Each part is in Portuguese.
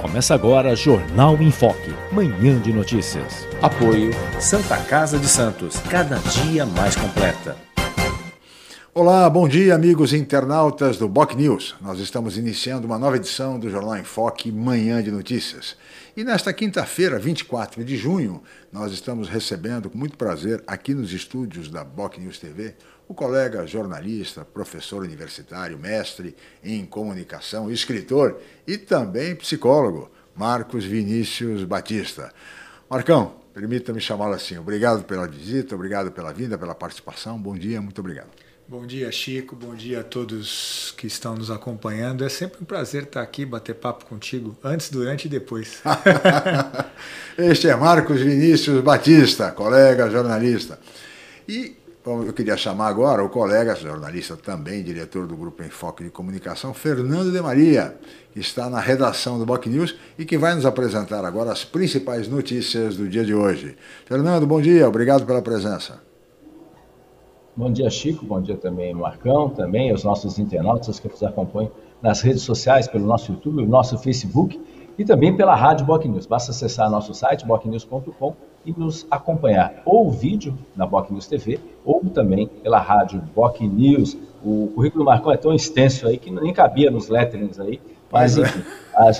Começa agora Jornal em Foque, manhã de notícias. Apoio Santa Casa de Santos, cada dia mais completa. Olá, bom dia, amigos internautas do Boc News. Nós estamos iniciando uma nova edição do Jornal em Foque, Manhã de Notícias. E nesta quinta-feira, 24 de junho, nós estamos recebendo com muito prazer aqui nos estúdios da Boc News TV o colega jornalista, professor universitário, mestre em comunicação, escritor e também psicólogo, Marcos Vinícius Batista. Marcão, permita-me chamá-lo assim. Obrigado pela visita, obrigado pela vinda, pela participação. Bom dia, muito obrigado. Bom dia, Chico. Bom dia a todos que estão nos acompanhando. É sempre um prazer estar aqui, bater papo contigo, antes, durante e depois. este é Marcos Vinícius Batista, colega jornalista. E eu queria chamar agora o colega jornalista também, diretor do Grupo Enfoque de Comunicação, Fernando de Maria, que está na redação do Boc News e que vai nos apresentar agora as principais notícias do dia de hoje. Fernando, bom dia, obrigado pela presença. Bom dia, Chico. Bom dia também, Marcão, também aos nossos internautas que nos acompanham nas redes sociais, pelo nosso YouTube, nosso Facebook e também pela Rádio Boc News. Basta acessar nosso site, bocnews.com e nos acompanhar ou vídeo na Boc News TV ou também pela Rádio Boc News. O currículo do Marcão é tão extenso aí que nem cabia nos letterings aí, mas é. enfim,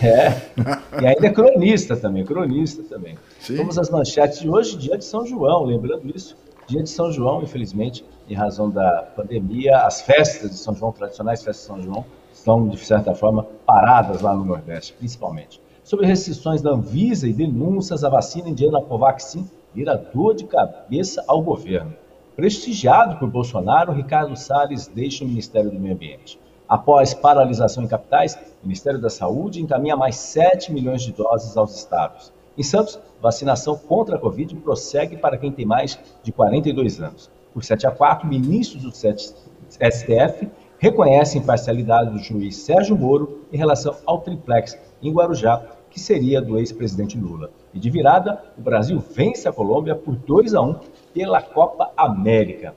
é. é. e ainda é cronista também, cronista também. Sim. Vamos às manchetes de hoje, dia de São João, lembrando isso, dia de São João, infelizmente, em razão da pandemia, as festas de São João, tradicionais festas de São João, estão, de certa forma, paradas lá no Nordeste, principalmente. Sobre restrições da Anvisa e denúncias à vacina indiana Covaxin, vira dor de cabeça ao governo. Prestigiado por Bolsonaro, Ricardo Salles deixa o Ministério do Meio Ambiente. Após paralisação em capitais, o Ministério da Saúde encaminha mais 7 milhões de doses aos estados. Em Santos, vacinação contra a Covid prossegue para quem tem mais de 42 anos. Por 7 a 4, ministros do STF reconhecem parcialidade do juiz Sérgio Moro em relação ao triplex em Guarujá, que seria do ex-presidente Lula. E de virada, o Brasil vence a Colômbia por 2 a 1 pela Copa América.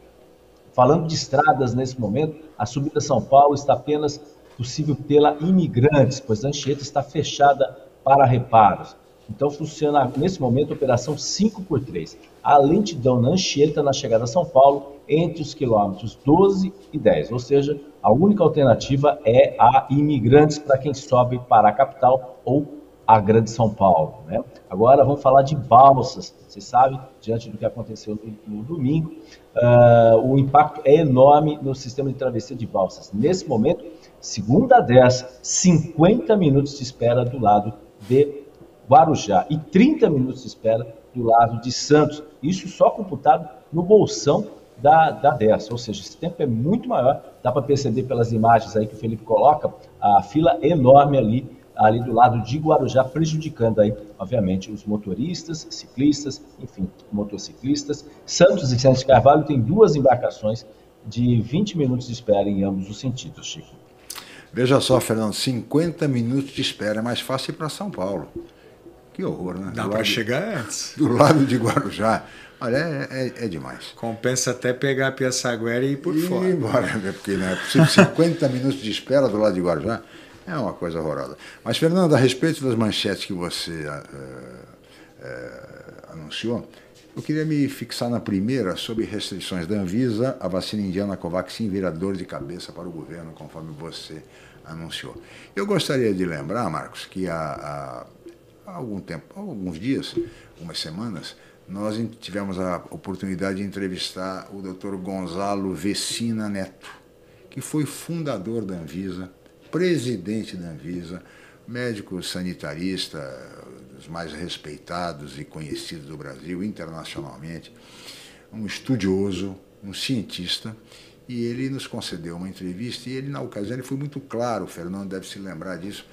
Falando de estradas nesse momento, a subida São Paulo está apenas possível pela imigrantes, pois a Anchieta está fechada para reparos. Então funciona nesse momento a operação 5 por 3. A lentidão na Anchieta na chegada a São Paulo entre os quilômetros 12 e 10, ou seja, a única alternativa é a imigrantes para quem sobe para a capital ou a Grande São Paulo. Né? Agora vamos falar de balsas. Você sabe, diante do que aconteceu no, no domingo, uh, o impacto é enorme no sistema de travessia de balsas. Nesse momento, segunda a 10, 50 minutos de espera do lado de Guarujá e 30 minutos de espera do lado de Santos. Isso só computado no bolsão da, da 10, ou seja, esse tempo é muito maior. Dá para perceber pelas imagens aí que o Felipe coloca, a fila enorme ali, ali do lado de Guarujá, prejudicando aí, obviamente, os motoristas, ciclistas, enfim, motociclistas. Santos e Santos Carvalho tem duas embarcações de 20 minutos de espera em ambos os sentidos, Chico. Veja só, Fernando, 50 minutos de espera é mais fácil ir para São Paulo. Que horror, né? Dá para chegar antes. Do lado de Guarujá. Olha, é, é, é, demais. Compensa até pegar a Piaçaguera e ir por e fora. embora, né? porque não é possível 50 minutos de espera do lado de Guarujá. É uma coisa horrorosa. Mas, Fernando, a respeito das manchetes que você uh, uh, anunciou, eu queria me fixar na primeira sobre restrições da Anvisa, a vacina indiana Covaxin vira dor de cabeça para o governo, conforme você anunciou. Eu gostaria de lembrar, Marcos, que há, há algum tempo, há alguns dias, algumas semanas, nós tivemos a oportunidade de entrevistar o Dr. Gonzalo Vecina Neto, que foi fundador da Anvisa, presidente da Anvisa, médico sanitarista, dos mais respeitados e conhecidos do Brasil internacionalmente, um estudioso, um cientista, e ele nos concedeu uma entrevista e ele, na ocasião, ele foi muito claro, o Fernando deve se lembrar disso,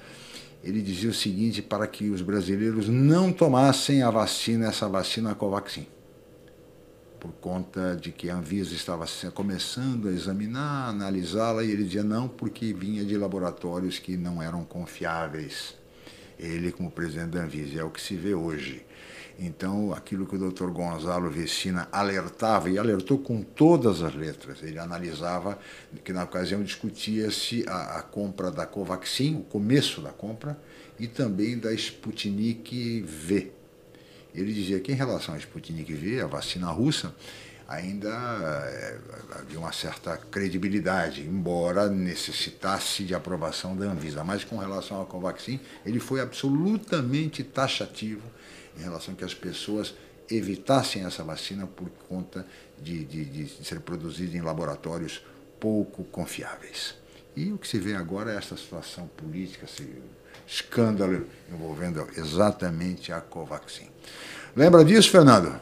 ele dizia o seguinte para que os brasileiros não tomassem a vacina, essa vacina Covaxin, por conta de que a Anvisa estava começando a examinar, analisá-la, e ele dizia não, porque vinha de laboratórios que não eram confiáveis. Ele, como presidente da Anvisa, é o que se vê hoje. Então, aquilo que o Dr. Gonzalo Vecina alertava, e alertou com todas as letras, ele analisava, que na ocasião discutia-se a, a, compra da Covaxin, o começo da compra, e também da Sputnik V. Ele dizia que em relação à Sputnik V, a vacina russa, ainda é, havia uma certa credibilidade, embora necessitasse de aprovação da Anvisa. Mas com relação à Covaxin, ele foi absolutamente taxativo em relação a que as pessoas evitassem essa vacina por conta de, de, de ser produzida em laboratórios pouco confiáveis. E o que se vê agora é essa situação política, esse escândalo envolvendo exatamente a Covaxin. Lembra disso, Fernando?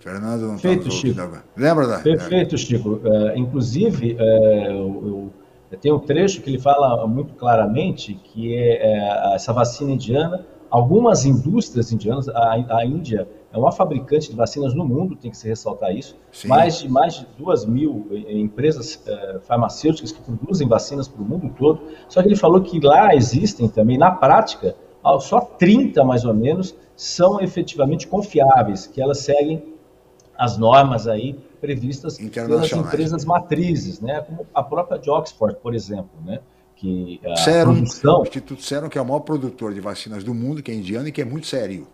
Fernando não Perfeito, Chico. Agora. Lembra da? Perfeito, Chico. Uh, inclusive, uh, eu, eu, tem um trecho que ele fala muito claramente que é, é essa vacina indiana Algumas indústrias indianas, a, a, Índia é uma fabricante de vacinas no mundo, tem que se ressaltar isso. Sim. Mais de mais de duas mil eh, empresas eh, farmacêuticas que produzem vacinas para o mundo todo. Só que ele falou que lá existem também, na prática, só 30 mais ou menos são efetivamente confiáveis, que elas seguem as normas aí previstas pelas empresas matrizes, né? Como a própria de Oxford, por exemplo, né? que a Serum, produção... O Instituto Serum, que é o maior produtor de vacinas do mundo, que é indiano e que é muito sério.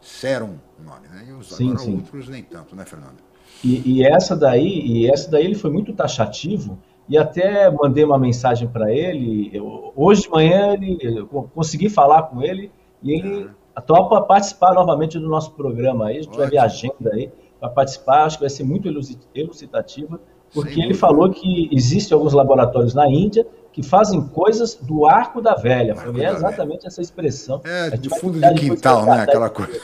Serum, o nome, né? E os sim, sim. outros nem tanto, né, Fernando? E, e, essa daí, e essa daí ele foi muito taxativo e até mandei uma mensagem para ele. Eu, hoje de manhã ele, eu consegui falar com ele e ele uhum. topa participar novamente do nosso programa. Aí a gente Ótimo. vai ver a agenda aí para participar. Acho que vai ser muito elucidativa, porque ele falou que existem alguns laboratórios na Índia que fazem coisas do arco da velha. Foi é exatamente essa expressão. É, de fundo de quintal, né? Aquela coisa.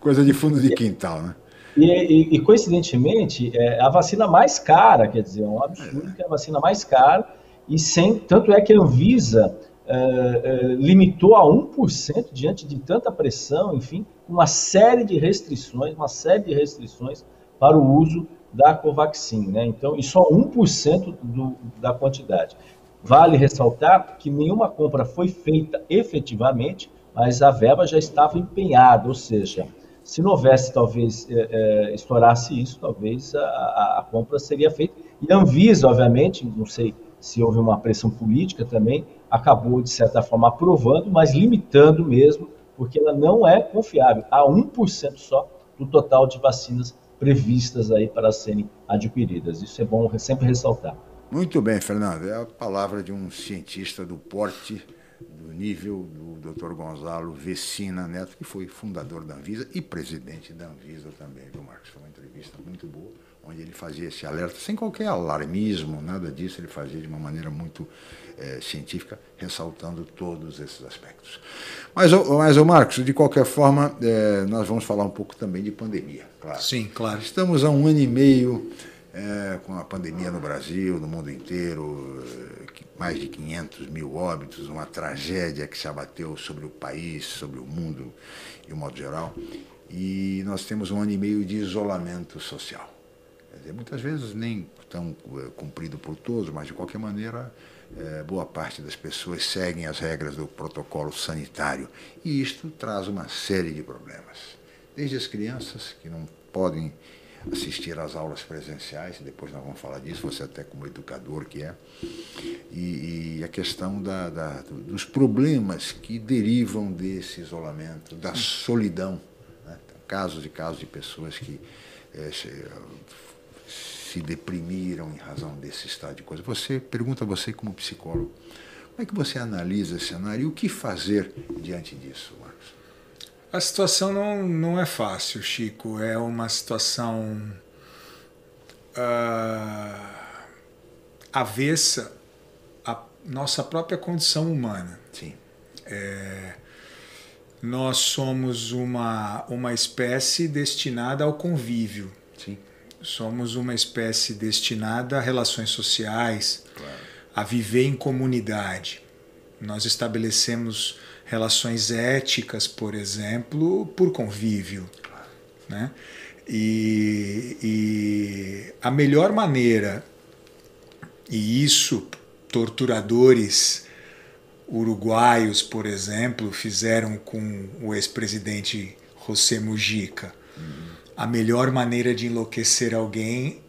Coisa de fundo de quintal, né? E, e, e coincidentemente, é a vacina mais cara, quer dizer, é um absurdo que é a vacina mais cara, e sem, tanto é que a Anvisa é, é, limitou a 1% diante de tanta pressão, enfim, uma série de restrições, uma série de restrições para o uso da Covaxin, né? Então, e só 1% do, da quantidade. Vale ressaltar que nenhuma compra foi feita efetivamente, mas a verba já estava empenhada, ou seja, se não houvesse, talvez, é, é, estourasse isso, talvez a, a, a, compra seria feita. E a Anvisa, obviamente, não sei se houve uma pressão política também, acabou, de certa forma, aprovando, mas limitando mesmo, porque ela não é confiável. Há 1% só do total de vacinas previstas aí para serem adquiridas. Isso é bom sempre ressaltar. Muito bem, Fernando. É a palavra de um cientista do porte, do nível do Dr. Gonzalo Vecina Neto, que foi fundador da Anvisa e presidente da Anvisa também, viu, Marcos? Foi uma entrevista muito boa, onde ele fazia esse alerta, sem qualquer alarmismo, nada disso, ele fazia de uma maneira muito é, científica, ressaltando todos esses aspectos. Mas, mas o Marcos, de qualquer forma, é, nós vamos falar um pouco também de pandemia, claro. Sim, claro. Estamos há um ano e meio é, com a pandemia no Brasil, no mundo inteiro, é, mais de 500 mil óbitos, uma tragédia que se abateu sobre o país, sobre o mundo de um modo geral. E nós temos um ano e meio de isolamento social. Dizer, muitas vezes nem tão é, cumprido por todos, mas de qualquer maneira, é, boa parte das pessoas seguem as regras do protocolo sanitário. E isto traz uma série de problemas. Desde as crianças, que não podem assistir às aulas presenciais, depois nós vamos falar disso, você até como educador que é, e, e a questão da, da, dos problemas que derivam desse isolamento, da solidão. Né? Casos e casos de pessoas que é, se, se deprimiram em razão desse estado de coisa. Você pergunta a você como psicólogo, como é que você analisa esse cenário e o que fazer diante disso? A situação não, não é fácil, Chico. É uma situação uh, avessa à nossa própria condição humana. Sim. É, nós somos uma, uma espécie destinada ao convívio. Sim. Somos uma espécie destinada a relações sociais, claro. a viver em comunidade. Nós estabelecemos relações éticas, por exemplo, por convívio. Né? E, e a melhor maneira, e isso torturadores uruguaios, por exemplo, fizeram com o ex-presidente José Mujica. Uhum. A melhor maneira de enlouquecer alguém,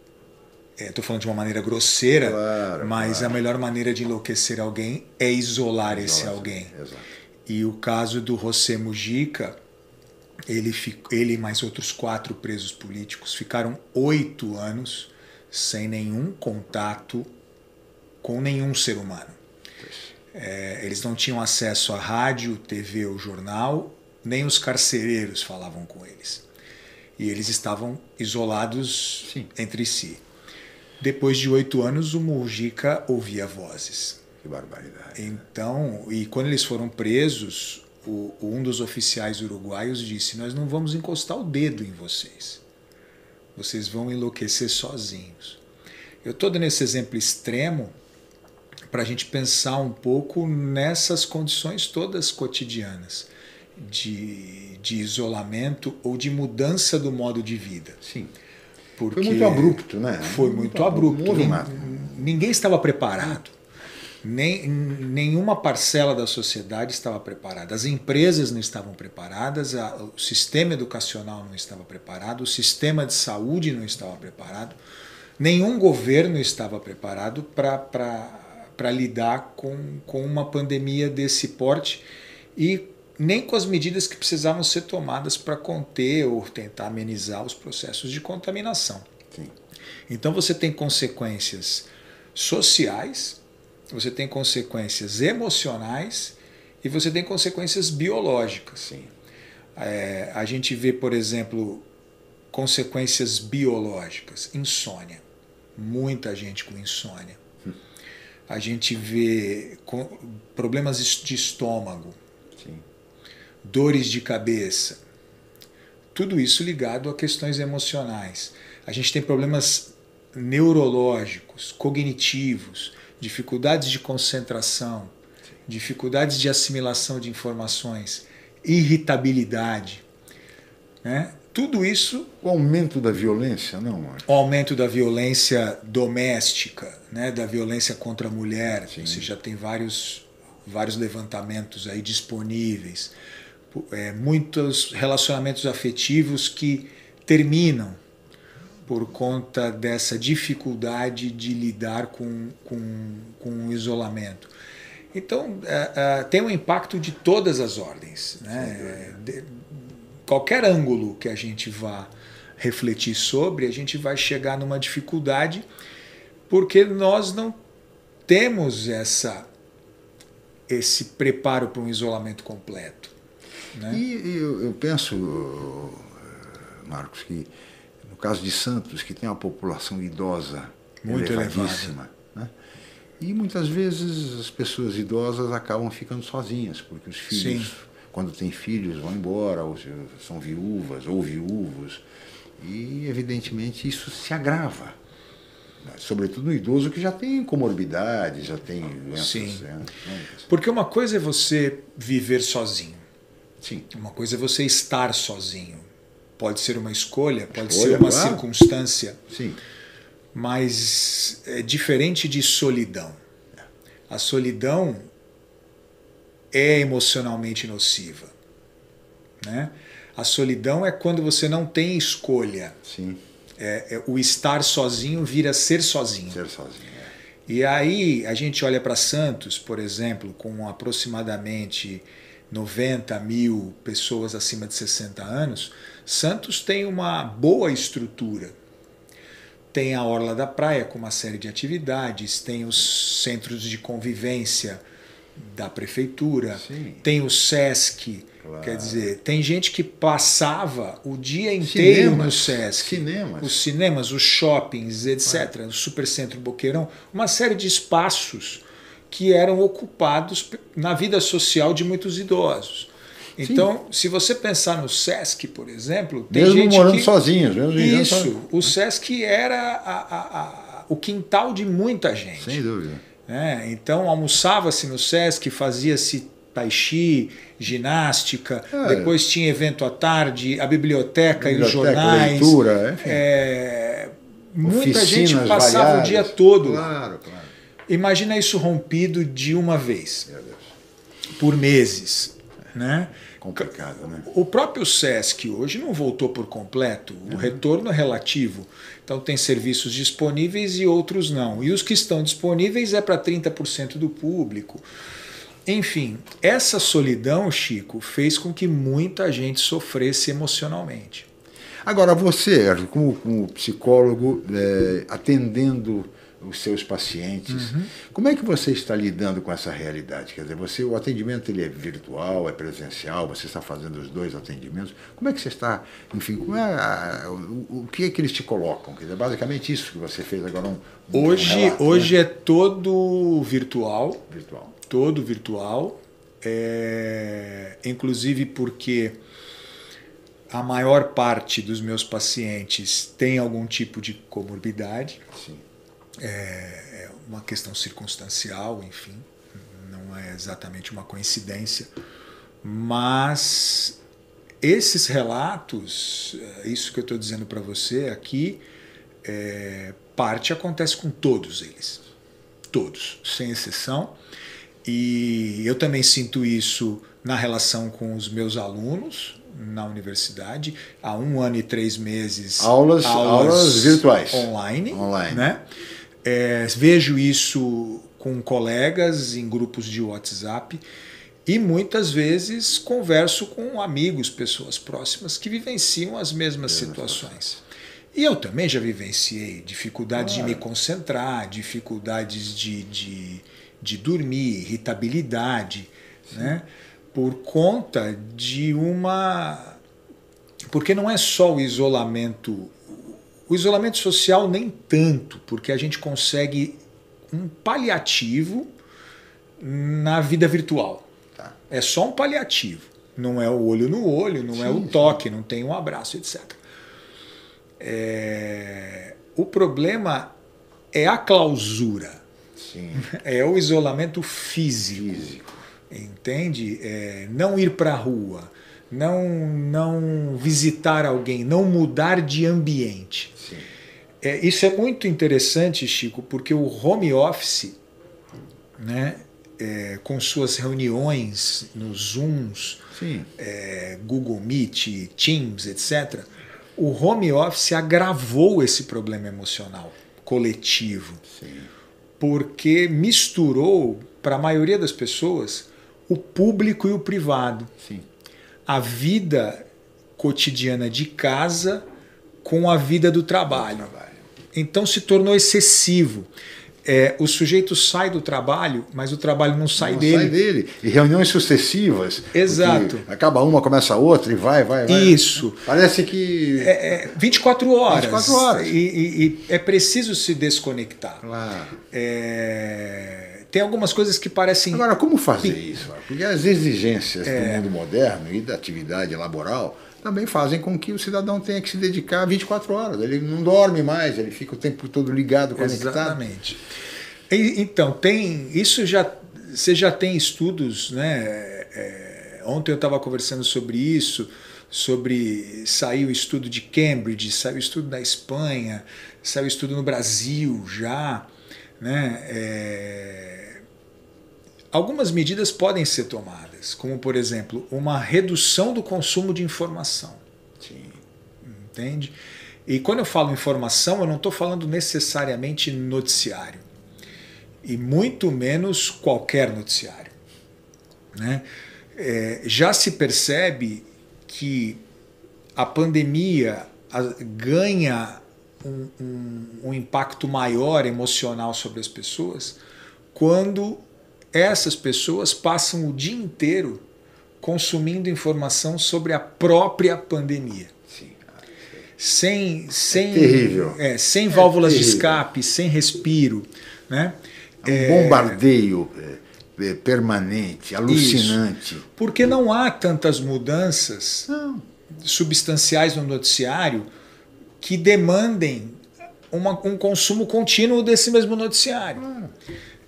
estou é, falando de uma maneira grosseira, claro, mas claro. a melhor maneira de enlouquecer alguém é isolar esse alguém. Exato. E o caso do José Mujica, ele, ele e mais outros quatro presos políticos ficaram oito anos sem nenhum contato com nenhum ser humano. É, eles não tinham acesso a rádio, TV ou jornal, nem os carcereiros falavam com eles. E eles estavam isolados Sim. entre si. Depois de oito anos, o Mujica ouvia vozes. Que barbaridade. Então, e quando eles foram presos, o, um dos oficiais uruguaios disse: Nós não vamos encostar o dedo em vocês. Vocês vão enlouquecer sozinhos. Eu estou dando esse exemplo extremo para a gente pensar um pouco nessas condições todas cotidianas de, de isolamento ou de mudança do modo de vida. Sim. Porque foi muito abrupto, né? Foi muito, muito abrupto. abrupto. Ninguém estava preparado. Nem, nenhuma parcela da sociedade estava preparada. As empresas não estavam preparadas, a, o sistema educacional não estava preparado, o sistema de saúde não estava preparado, nenhum governo estava preparado para lidar com, com uma pandemia desse porte e nem com as medidas que precisavam ser tomadas para conter ou tentar amenizar os processos de contaminação. Sim. Então você tem consequências sociais, você tem consequências emocionais e você tem consequências biológicas. Sim. É, a gente vê, por exemplo, consequências biológicas, insônia. Muita gente com insônia a gente vê problemas de estômago, Sim. dores de cabeça, tudo isso ligado a questões emocionais. A gente tem problemas neurológicos, cognitivos, dificuldades de concentração, Sim. dificuldades de assimilação de informações, irritabilidade. Né? tudo isso. O aumento da violência, não, Marcos? O aumento da violência doméstica, né, da violência contra a mulher. Sim. Você já tem vários, vários levantamentos aí disponíveis. É, muitos relacionamentos afetivos que terminam por conta dessa dificuldade de lidar com, com, com o isolamento. Então, é, é, tem um impacto de todas as ordens. Né? De, qualquer ângulo que a gente vá refletir sobre, a gente vai chegar numa dificuldade porque nós não temos essa esse preparo para um isolamento completo. Né? E eu, eu penso, Marcos, que no caso de Santos, que tem uma população idosa muito elevadíssima, né? e muitas vezes as pessoas idosas acabam ficando sozinhas, porque os filhos Sim quando têm filhos, vão embora, ou são viúvas ou viúvos. E, evidentemente, isso se agrava. Né? Sobretudo no idoso que já tem comorbidade, já tem doenças. Sim. Né? Porque uma coisa é você viver sozinho. Sim. Uma coisa é você estar sozinho. Pode ser uma escolha, pode escolha, ser uma claro. circunstância. Sim. Mas é diferente de solidão. A solidão é emocionalmente nociva. Né? A solidão é quando você não tem escolha. Sim. É, é, o estar sozinho vira ser sozinho. Ser sozinho. É. E aí a gente olha para Santos, por exemplo, com aproximadamente 90 mil pessoas acima de 60 anos. Santos tem uma boa estrutura. Tem a Orla da Praia com uma série de atividades, tem os centros de convivência da prefeitura, Sim. tem o SESC. Claro. Quer dizer, tem gente que passava o dia inteiro cinemas, no SESC. Cinemas. Os cinemas, os shoppings, etc. O Supercentro Boqueirão. Uma série de espaços que eram ocupados na vida social de muitos idosos. Então, Sim. se você pensar no SESC, por exemplo, tem mesmo gente morando que, sozinhos, mesmo Isso, o SESC era a, a, a, o quintal de muita gente. Sem dúvida. Né? Então almoçava-se no SESC, fazia-se tai chi, ginástica, é. depois tinha evento à tarde, a biblioteca, biblioteca e os jornais. Leitura, enfim. É, muita gente passava variadas. o dia todo. Claro, claro. Imagina isso rompido de uma vez, por meses. Né? Complicado, né? O próprio SESC hoje não voltou por completo, o uhum. retorno é relativo. Então, tem serviços disponíveis e outros não. E os que estão disponíveis é para 30% do público. Enfim, essa solidão, Chico, fez com que muita gente sofresse emocionalmente. Agora, você, como, como psicólogo, é, atendendo os seus pacientes. Uhum. Como é que você está lidando com essa realidade? Quer dizer, você, o atendimento ele é virtual, é presencial, você está fazendo os dois atendimentos. Como é que você está, enfim, como é a, o, o, que é que eles te colocam? Quer dizer, basicamente isso que você fez agora um, Hoje, um relato, hoje né? é todo virtual. Virtual. Todo virtual. É, inclusive porque a maior parte dos meus pacientes tem algum tipo de comorbidade. Sim é, é uma questão circunstancial, enfim, não é exatamente uma coincidência, mas esses relatos, é, isso que eu estou dizendo para você aqui, é, parte acontece com todos eles, todos, sem exceção, e eu também sinto isso na relação com os meus alunos na universidade há um ano e três meses aulas aulas, aulas virtuais online, online. né é, vejo isso com colegas em grupos de WhatsApp e muitas vezes converso com amigos, pessoas próximas que vivenciam as mesmas situações. E eu também já vivenciei dificuldades claro. de me concentrar, dificuldades de, de, de dormir, irritabilidade, né? por conta de uma. Porque não é só o isolamento o isolamento social nem tanto, porque a gente consegue um paliativo na vida virtual. Tá. É só um paliativo. Não é o olho no olho, não sim, é o toque, sim. não tem um abraço, etc. É... O problema é a clausura. Sim. É o isolamento físico. físico. Entende? É não ir para a rua, não, não visitar alguém, não mudar de ambiente. É, isso é muito interessante, Chico, porque o home office, né, é, com suas reuniões nos Zooms, é, Google Meet, Teams, etc., o home office agravou esse problema emocional coletivo. Sim. Porque misturou, para a maioria das pessoas, o público e o privado. Sim. A vida cotidiana de casa com a vida do trabalho. Então se tornou excessivo. É, o sujeito sai do trabalho, mas o trabalho não sai não dele. sai dele. E reuniões sucessivas. Exato. Acaba uma, começa a outra e vai, vai, vai. Isso. Parece que. É, é 24 horas. 24 horas. E, e, e é preciso se desconectar. Claro. É, tem algumas coisas que parecem. Agora, como fazer isso? Porque as exigências é. do mundo moderno e da atividade laboral também fazem com que o cidadão tenha que se dedicar 24 horas. Ele não dorme mais, ele fica o tempo todo ligado, conectado. Exatamente. E, então, tem. Isso já. Você já tem estudos, né? É, ontem eu estava conversando sobre isso, sobre. Saiu o estudo de Cambridge, saiu o estudo da Espanha, saiu o estudo no Brasil já. Né? É, algumas medidas podem ser tomadas como por exemplo, uma redução do consumo de informação. Entende? E quando eu falo informação, eu não estou falando necessariamente noticiário. E muito menos qualquer noticiário. Né? É, já se percebe que a pandemia ganha um, um, um impacto maior emocional sobre as pessoas quando essas pessoas passam o dia inteiro consumindo informação sobre a própria pandemia. Sim. Sem, sem, é terrível. É, sem válvulas é de escape, sem respiro. Né? É um é... bombardeio é, é, permanente, alucinante. Isso. Porque não há tantas mudanças não. substanciais no noticiário que demandem uma, um consumo contínuo desse mesmo noticiário.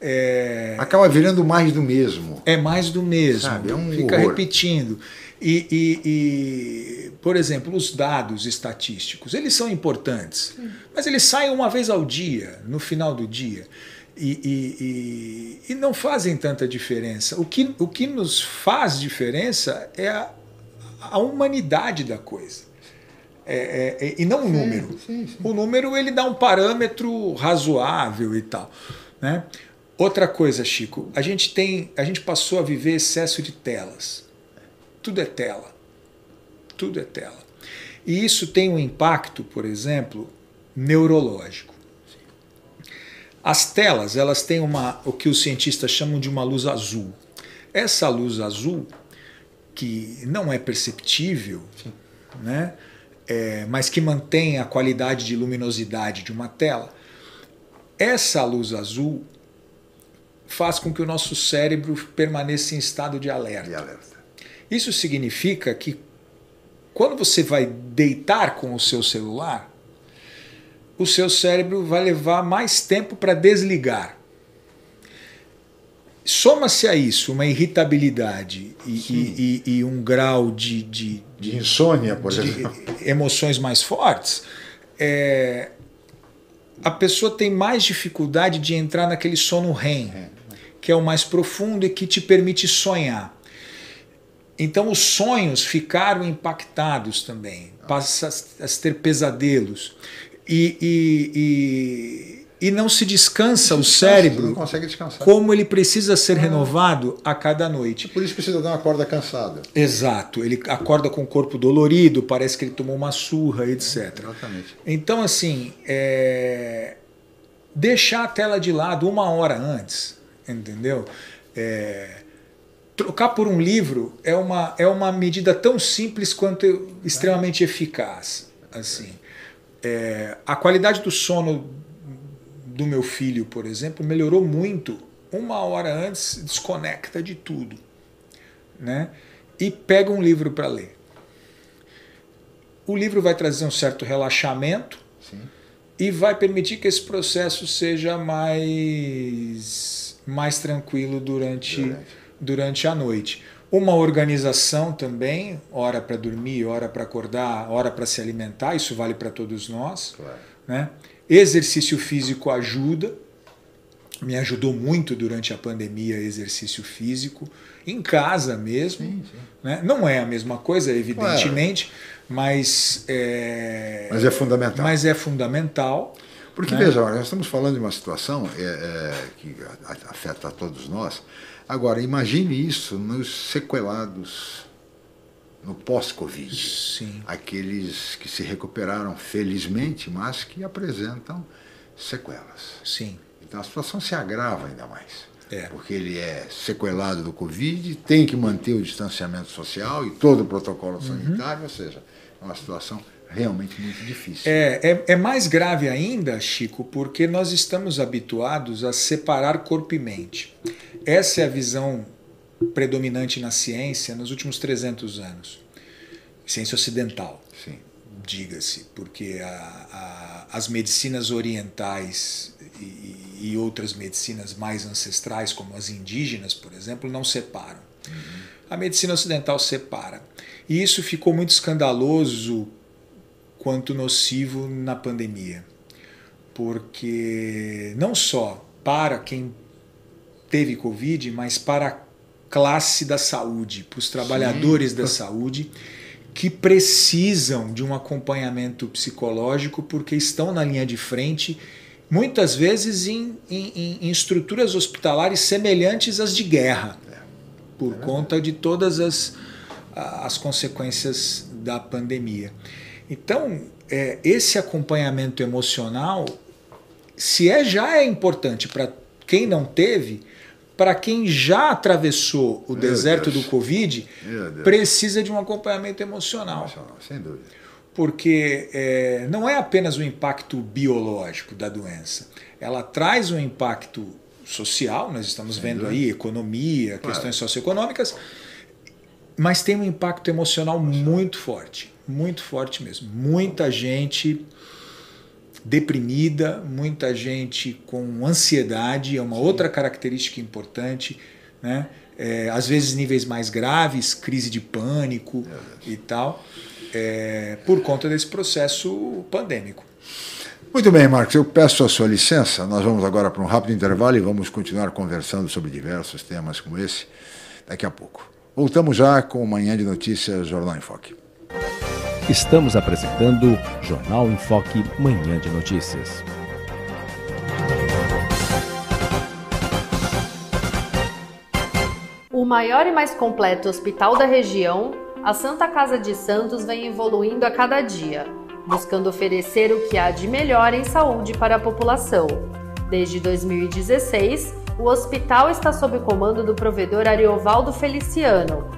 É, Acaba virando mais do mesmo. é mais do mesmo. Sabe, é um Fica horror. repetindo. E, e- e, por exemplo, os dados estatísticos, eles são importantes, mas eles saem uma vez ao dia, no final do dia. E, e- e- e não fazem tanta diferença. O que, o que nos faz diferença é a, a humanidade da coisa. É- é- é- e não o número. O número ele dá um parâmetro razoável e tal. Né? Outra coisa, Chico, a gente tem, a gente passou a viver excesso de telas. Tudo é tela. Tudo é tela. E isso tem um impacto, por exemplo, neurológico. As telas, elas têm uma, o que os cientistas chamam de uma luz azul. Essa luz azul, que não é perceptível, né? É, mas que mantém a qualidade de luminosidade de uma tela, essa luz azul faz com que o nosso cérebro permaneça em estado de alerta. E alerta. Isso significa que quando você vai deitar com o seu celular, o seu cérebro vai levar mais tempo para desligar. Soma-se a isso uma irritabilidade e, e- e- e um grau de, de- De insônia, por de exemplo. emoções mais fortes, é, a pessoa tem mais dificuldade de entrar naquele sono REM, que é o mais profundo e que te permite sonhar. Então os sonhos ficaram impactados também, passa a ter pesadelos e, e, e, e não se descansa o Você cérebro não consegue descansar. como ele precisa ser renovado a cada noite. Por isso precisa dar uma corda cansada. Exato, ele acorda com o corpo dolorido, parece que ele tomou uma surra, etc. Exatamente. Então, assim, é, deixar a tela de lado uma hora antes, entendeu? É, trocar por um livro é uma, é uma medida tão simples quanto extremamente eficaz. Assim, É, a qualidade do sono do meu filho, por exemplo, melhorou muito. Uma hora antes, desconecta de tudo, né? E pega um livro para ler. O livro vai trazer um certo relaxamento Sim. e vai permitir que esse processo seja mais, mais tranquilo durante, Durante. durante a noite. Uma organização também, hora para dormir, hora para acordar, hora para se alimentar, isso vale para todos nós. Claro. Né? Exercício físico ajuda, me ajudou muito durante a pandemia exercício físico, em casa mesmo. Sim, sim. Né? Não é a mesma coisa, evidentemente, mas, é, Mas é fundamental. mas é fundamental. Porque, né? veja, nós estamos falando de uma situação é, é, que afeta a todos nós. Agora, imagine isso nos sequelados, no pós-Covid. Sim. Aqueles que se recuperaram felizmente, mas que apresentam sequelas. Sim. Então a situação se agrava ainda mais. É. Porque ele é sequelado do Covid, tem que manter o distanciamento social e todo o protocolo sanitário, ou seja, é uma situação realmente muito difícil. É, é, é mais grave ainda, Chico, porque nós estamos habituados a separar corpo e mente. Essa é a visão predominante na ciência nos últimos 300 anos. Ciência ocidental, diga-se, porque a- a- as medicinas orientais e, e outras medicinas mais ancestrais, como as indígenas, por exemplo, não separam. A medicina ocidental separa. E isso ficou muito escandaloso quanto nocivo na pandemia. Porque não só para quem teve Covid, mas para a classe da saúde, para os trabalhadores da saúde que precisam de um acompanhamento psicológico porque estão na linha de frente, muitas vezes em, em- em estruturas hospitalares semelhantes às de guerra, por conta de todas as, as consequências da pandemia. Então, é, esse acompanhamento emocional, se é já é importante para quem não teve, para quem já atravessou o Meu deserto Deus. do Covid, precisa de um acompanhamento emocional. Emocional, Sem dúvida. Porque é, não é apenas o impacto biológico da doença, ela traz um impacto social, nós estamos vendo dúvida. aí economia, Claro. questões socioeconômicas, mas tem um impacto emocional muito forte, muito forte mesmo. Muita gente deprimida, muita gente com ansiedade, é uma Sim. outra característica importante, né? É, às vezes níveis mais graves, crise de pânico é e tal, é, por conta desse processo pandêmico. Muito bem, Marcos, eu peço a sua licença. Nós vamos agora para um rápido intervalo e vamos continuar conversando sobre diversos temas como esse daqui a pouco. Voltamos já com o Manhã de Notícias Jornal em Foque. Estamos apresentando Jornal em Foque Manhã de Notícias. O maior e mais completo hospital da região, a Santa Casa de Santos vem evoluindo a cada dia, buscando oferecer o que há de melhor em saúde para a população. Desde 2016, o hospital está sob o comando do provedor Ariovaldo Feliciano,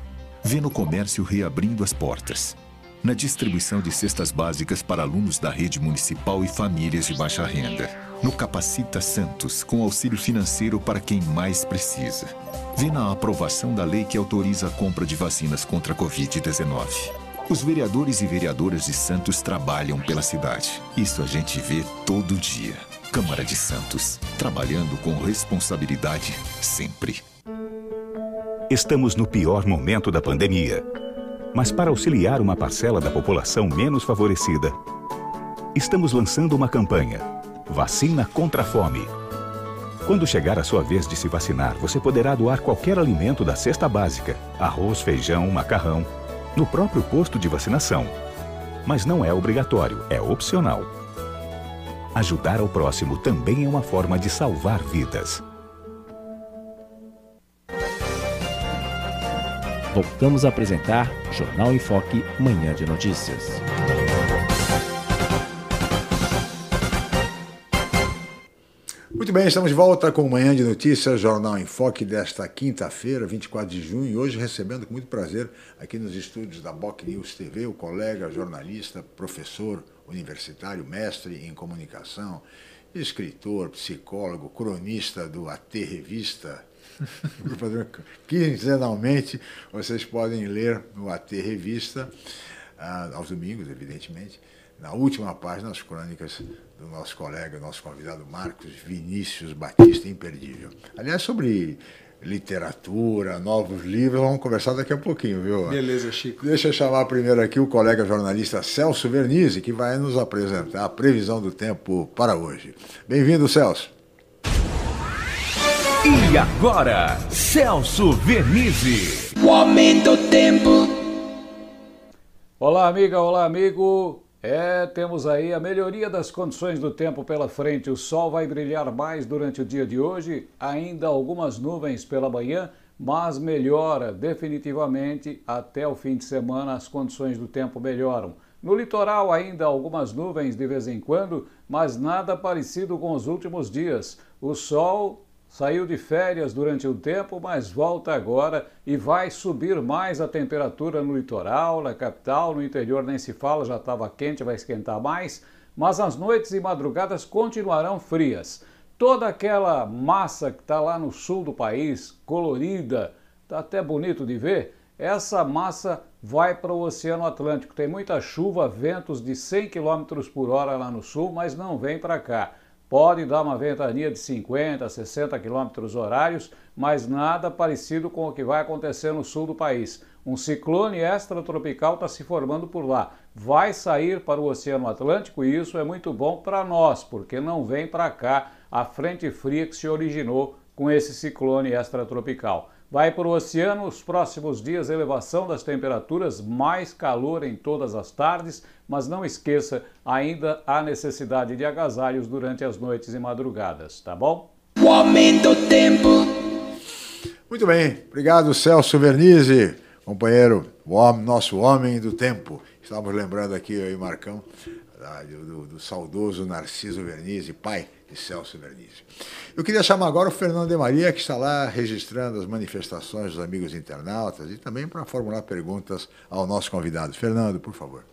vê no comércio reabrindo as portas. Na distribuição de cestas básicas para alunos da rede municipal e famílias de baixa renda. No Capacita Santos, com auxílio financeiro para quem mais precisa. Vê na aprovação da lei que autoriza a compra de vacinas contra a Covid-19. Os vereadores e vereadoras de Santos trabalham pela cidade. Isso a gente vê todo dia. Câmara de Santos, trabalhando com responsabilidade sempre. Estamos no pior momento da pandemia. Mas para auxiliar uma parcela da população menos favorecida, estamos lançando uma campanha: Vacina contra a Fome. Quando chegar a sua vez de se vacinar, você poderá doar qualquer alimento da cesta básica, arroz, feijão, macarrão, no próprio posto de vacinação. Mas não é obrigatório, é opcional. Ajudar ao próximo também é uma forma de salvar vidas. Voltamos a apresentar Jornal em Foque, Manhã de Notícias. Muito bem, estamos de volta com Manhã de Notícias, Jornal em Foque desta quinta-feira, 24 de junho, e hoje recebendo com muito prazer aqui nos estúdios da Boc News TV o colega jornalista, professor universitário, mestre em comunicação, escritor, psicólogo, cronista do AT Revista, Quinzenalmente vocês podem ler no AT Revista, ah, aos domingos, evidentemente, na última página, as crônicas do nosso colega, nosso convidado Marcos Vinícius Batista, imperdível. Aliás, sobre literatura, novos livros, vamos conversar daqui a pouquinho, viu? Beleza, Chico. Deixa eu chamar primeiro aqui o colega jornalista Celso Vernizzi, que vai nos apresentar a previsão do tempo para hoje. Bem-vindo, Celso. E agora, Celso Vernizzi. O aumento do tempo. Olá, amiga, olá, amigo. É, temos aí a melhoria das condições do tempo pela frente. O sol vai brilhar mais durante o dia de hoje, ainda algumas nuvens pela manhã, mas melhora definitivamente até o fim de semana as condições do tempo melhoram. No litoral ainda algumas nuvens de vez em quando, mas nada parecido com os últimos dias. O sol Saiu de férias durante um tempo, mas volta agora e vai subir mais a temperatura no litoral, na capital, no interior nem se fala, já estava quente, vai esquentar mais, mas as noites e madrugadas continuarão frias. Toda aquela massa que está lá no sul do país, colorida, está até bonito de ver, essa massa vai para o Oceano Atlântico. Tem muita chuva, ventos de 100 km por hora lá no sul, mas não vem para cá. Pode dar uma ventania de 50, 60 km horários, mas nada parecido com o que vai acontecer no sul do país. Um ciclone extratropical está se formando por lá. Vai sair para o Oceano Atlântico e isso é muito bom para nós, porque não vem para cá a frente fria que se originou com esse ciclone extratropical. Vai para o oceano, os próximos dias, elevação das temperaturas, mais calor em todas as tardes, mas não esqueça, ainda há necessidade de agasalhos durante as noites e madrugadas, tá bom? O aumento do tempo. Muito bem, obrigado Celso Vernizzi, companheiro, o homem, nosso homem do tempo. Estamos lembrando aqui, eu e Marcão, do, do saudoso Narciso Vernizzi, pai de Celso Vernizzi. Eu queria chamar agora o Fernando de Maria, que está lá registrando as manifestações dos amigos internautas e também para formular perguntas ao nosso convidado. Fernando, por favor.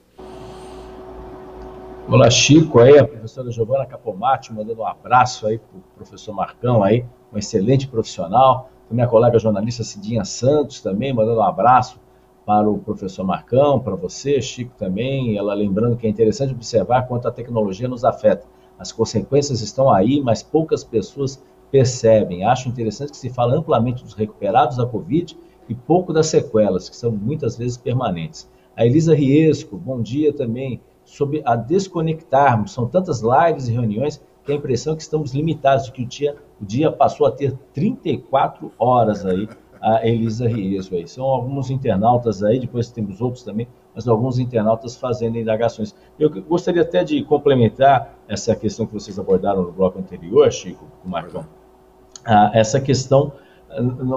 Olá, Chico, aí, a professora Giovana Capomatti, mandando um abraço aí para o professor Marcão aí, um excelente profissional. Minha colega jornalista Cidinha Santos também, mandando um abraço para o professor Marcão, para você, Chico também, ela lembrando que é interessante observar quanto a tecnologia nos afeta. As consequências estão aí, mas poucas pessoas percebem. Acho interessante que se fala amplamente dos recuperados da Covid e pouco das sequelas, que são muitas vezes permanentes. A Elisa Riesco, bom dia também, sobre a desconectarmos. São tantas lives e reuniões que a impressão é que estamos limitados, que o dia, o dia passou a ter 34 horas aí, a Elisa Riesco aí. São alguns internautas aí, depois temos outros também, mas alguns internautas fazendo indagações. Eu gostaria até de complementar essa questão que vocês abordaram no bloco anterior, Chico, com o Marcão, ah, essa questão,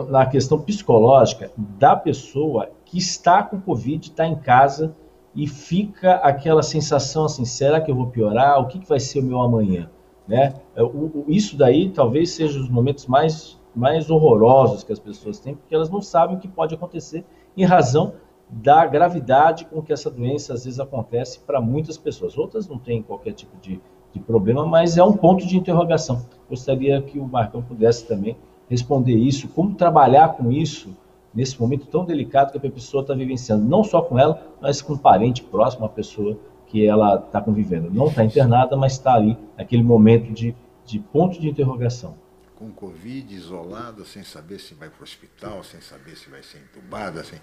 na questão psicológica da pessoa que está com Covid, está em casa e fica aquela sensação assim, será que eu vou piorar? O que, vai ser o meu amanhã? Né? É, isso daí talvez seja os momentos mais, mais horrorosos que as pessoas têm, porque elas não sabem o que pode acontecer em razão da gravidade com que essa doença às vezes acontece para muitas pessoas. Outras não têm qualquer tipo de, de problema, mas é um ponto de interrogação. Gostaria que o Marcão pudesse também responder isso, como trabalhar com isso nesse momento tão delicado que a pessoa está vivenciando, não só com ela, mas com um parente próximo, uma pessoa que ela está convivendo. Não está internada, mas está ali naquele momento de, de ponto de interrogação com Covid, isolada, sem saber se vai para o hospital, sem saber se vai ser entubada, sem...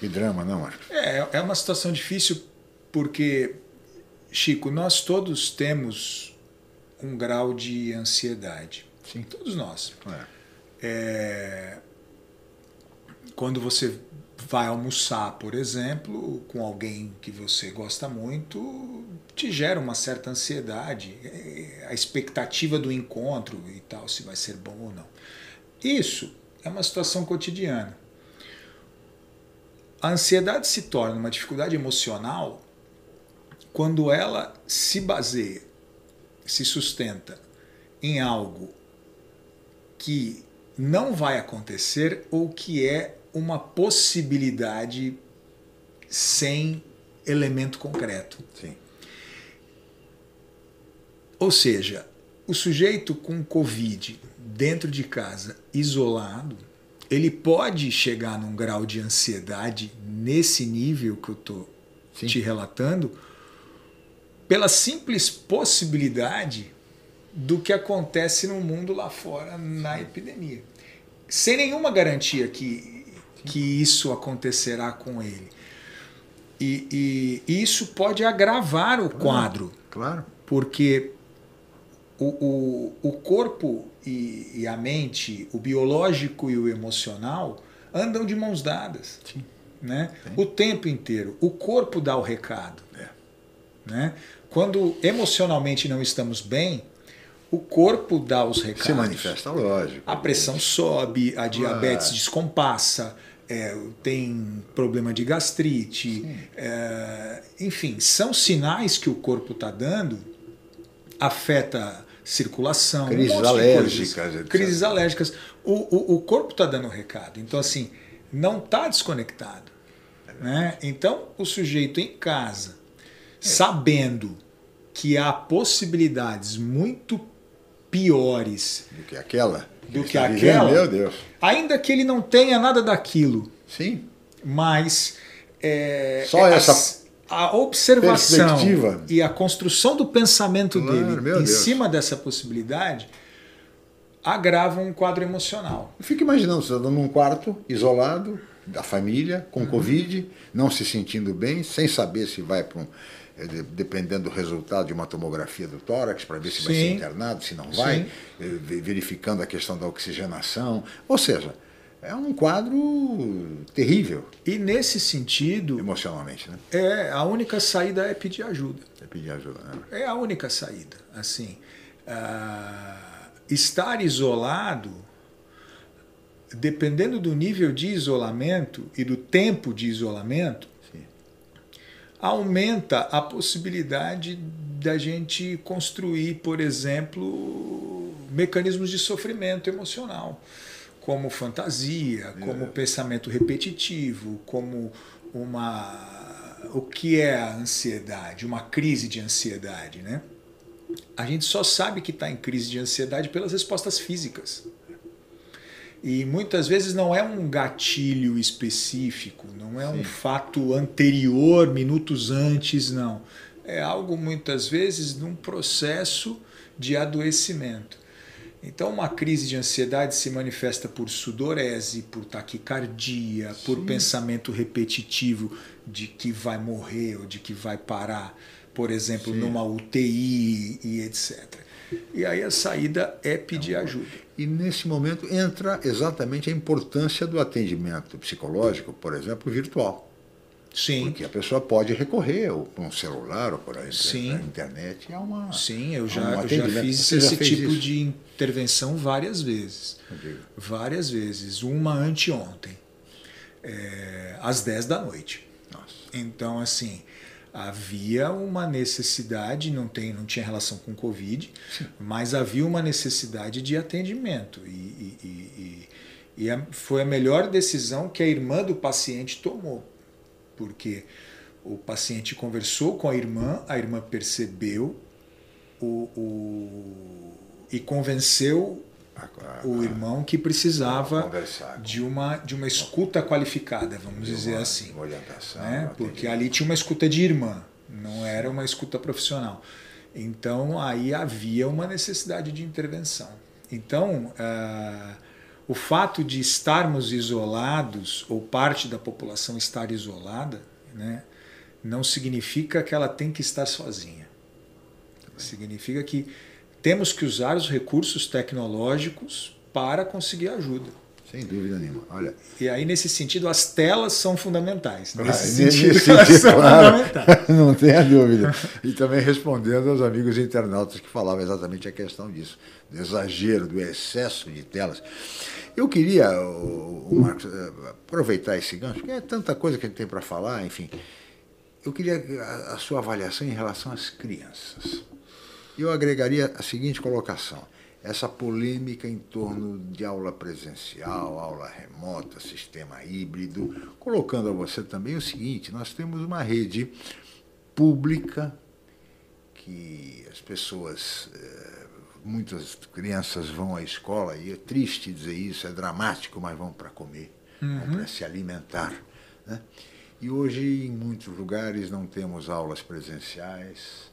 Que drama, não, Marcos? É, é uma situação difícil porque, Chico, nós todos temos um grau de ansiedade. Sim. Todos nós. É. É, quando você vai almoçar, por exemplo, com alguém que você gosta muito, te gera uma certa ansiedade, a expectativa do encontro e tal, se vai ser bom ou não. Isso é uma situação cotidiana. A ansiedade se torna uma dificuldade emocional quando ela se baseia, se sustenta em algo que não vai acontecer ou que é uma possibilidade sem elemento concreto. Sim. Ou seja, o sujeito com Covid dentro de casa, isolado, ele pode chegar num grau de ansiedade nesse nível que eu estou te relatando, pela simples possibilidade do que acontece no mundo lá fora na epidemia. Sem nenhuma garantia que, que isso acontecerá com ele. E, e, isso pode agravar o quadro. Claro. Porque o, o, o corpo e, e, a mente, o biológico e o emocional, andam de mãos dadas. Sim. Né? O tempo inteiro. O corpo dá o recado. É. Né? Quando emocionalmente não estamos bem, o corpo dá os recados. Se manifesta, lógico. A pressão sobe, a diabetes descompassa, é, tem problema de gastrite, é, enfim, são sinais que o corpo está dando, afeta circulação, crises um alérgicas, crises alérgicas. O, o, o corpo está dando recado, então assim não está desconectado, né? Então o sujeito em casa, sabendo que há possibilidades muito piores do que aquela, do que aquela, meu Deus, ainda que ele não tenha nada daquilo, sim, mas é, só é essa a observação e a construção do pensamento claro, dele em Deus. cima dessa possibilidade agravam um quadro emocional. Eu fico imaginando você andando num quarto isolado da família com uhum. covid, não se sentindo bem, sem saber se vai para um dependendo do resultado de uma tomografia do tórax, para ver se Sim. vai ser internado, se não vai, Sim. É, verificando a questão da oxigenação. Ou seja, É um quadro terrível. E nesse sentido. Emocionalmente, né? É, a única saída é pedir ajuda. É pedir ajuda, né? É a única saída. Assim, uh, estar isolado, dependendo do nível de isolamento e do tempo de isolamento. Aumenta a possibilidade da gente construir, por exemplo, mecanismos de sofrimento emocional como fantasia, como é. pensamento repetitivo, como uma o que é a ansiedade, uma crise de ansiedade, né? A gente só sabe que está em crise de ansiedade pelas respostas físicas. E muitas vezes não é um gatilho específico, não é Sim. um fato anterior, minutos antes, não. É algo muitas vezes num processo de adoecimento. Então, uma crise de ansiedade se manifesta por sudorese, por taquicardia, Sim. por pensamento repetitivo de que vai morrer ou de que vai parar, por exemplo, Sim. numa UTI e etc. E aí a saída é pedir ajuda. E nesse momento entra exatamente a importância do atendimento psicológico, por exemplo, virtual. Sim. Porque a pessoa pode recorrer ou para um celular ou para a internet. É uma, Sim, eu já, um eu já fiz Você esse já tipo isso? de intervenção várias vezes. Várias vezes. Uma anteontem, é, às 10 da noite. Nossa. Então, assim, havia uma necessidade, não, tem, não tinha relação com Covid, Sim. mas havia uma necessidade de atendimento. E, e, e, e a, foi a melhor decisão que a irmã do paciente tomou porque o paciente conversou com a irmã, a irmã percebeu o, o e convenceu o irmão que precisava de uma, de uma escuta qualificada, vamos dizer assim. Né? Porque ali tinha uma escuta de irmã, não era uma escuta profissional. Então aí havia uma necessidade de intervenção. Então, uh, o fato de estarmos isolados, ou parte da população estar isolada, né, não significa que ela tem que estar sozinha. Significa que temos que usar os recursos tecnológicos para conseguir ajuda. Sem dúvida nenhuma. Olha. E aí, nesse sentido, as telas são fundamentais. Nesse ah, sentido, nesse sentido são claro, fundamentais. Não tenha dúvida. E também respondendo aos amigos internautas que falavam exatamente a questão disso, do exagero, do excesso de telas. Eu queria, o, o Marcos, eh, aproveitar esse gancho, porque é tanta coisa que a gente tem para falar, enfim. Eu queria a, a sua avaliação em relação às crianças. Eu agregaria a seguinte colocação essa polêmica em torno de aula presencial, aula remota, sistema híbrido, colocando a você também o seguinte: nós temos uma rede pública que as pessoas eh, muitas crianças vão à escola, e é triste dizer isso, é dramático, mas vão para comer, uhum. vão para se alimentar. Né? E hoje, em muitos lugares, não temos aulas presenciais.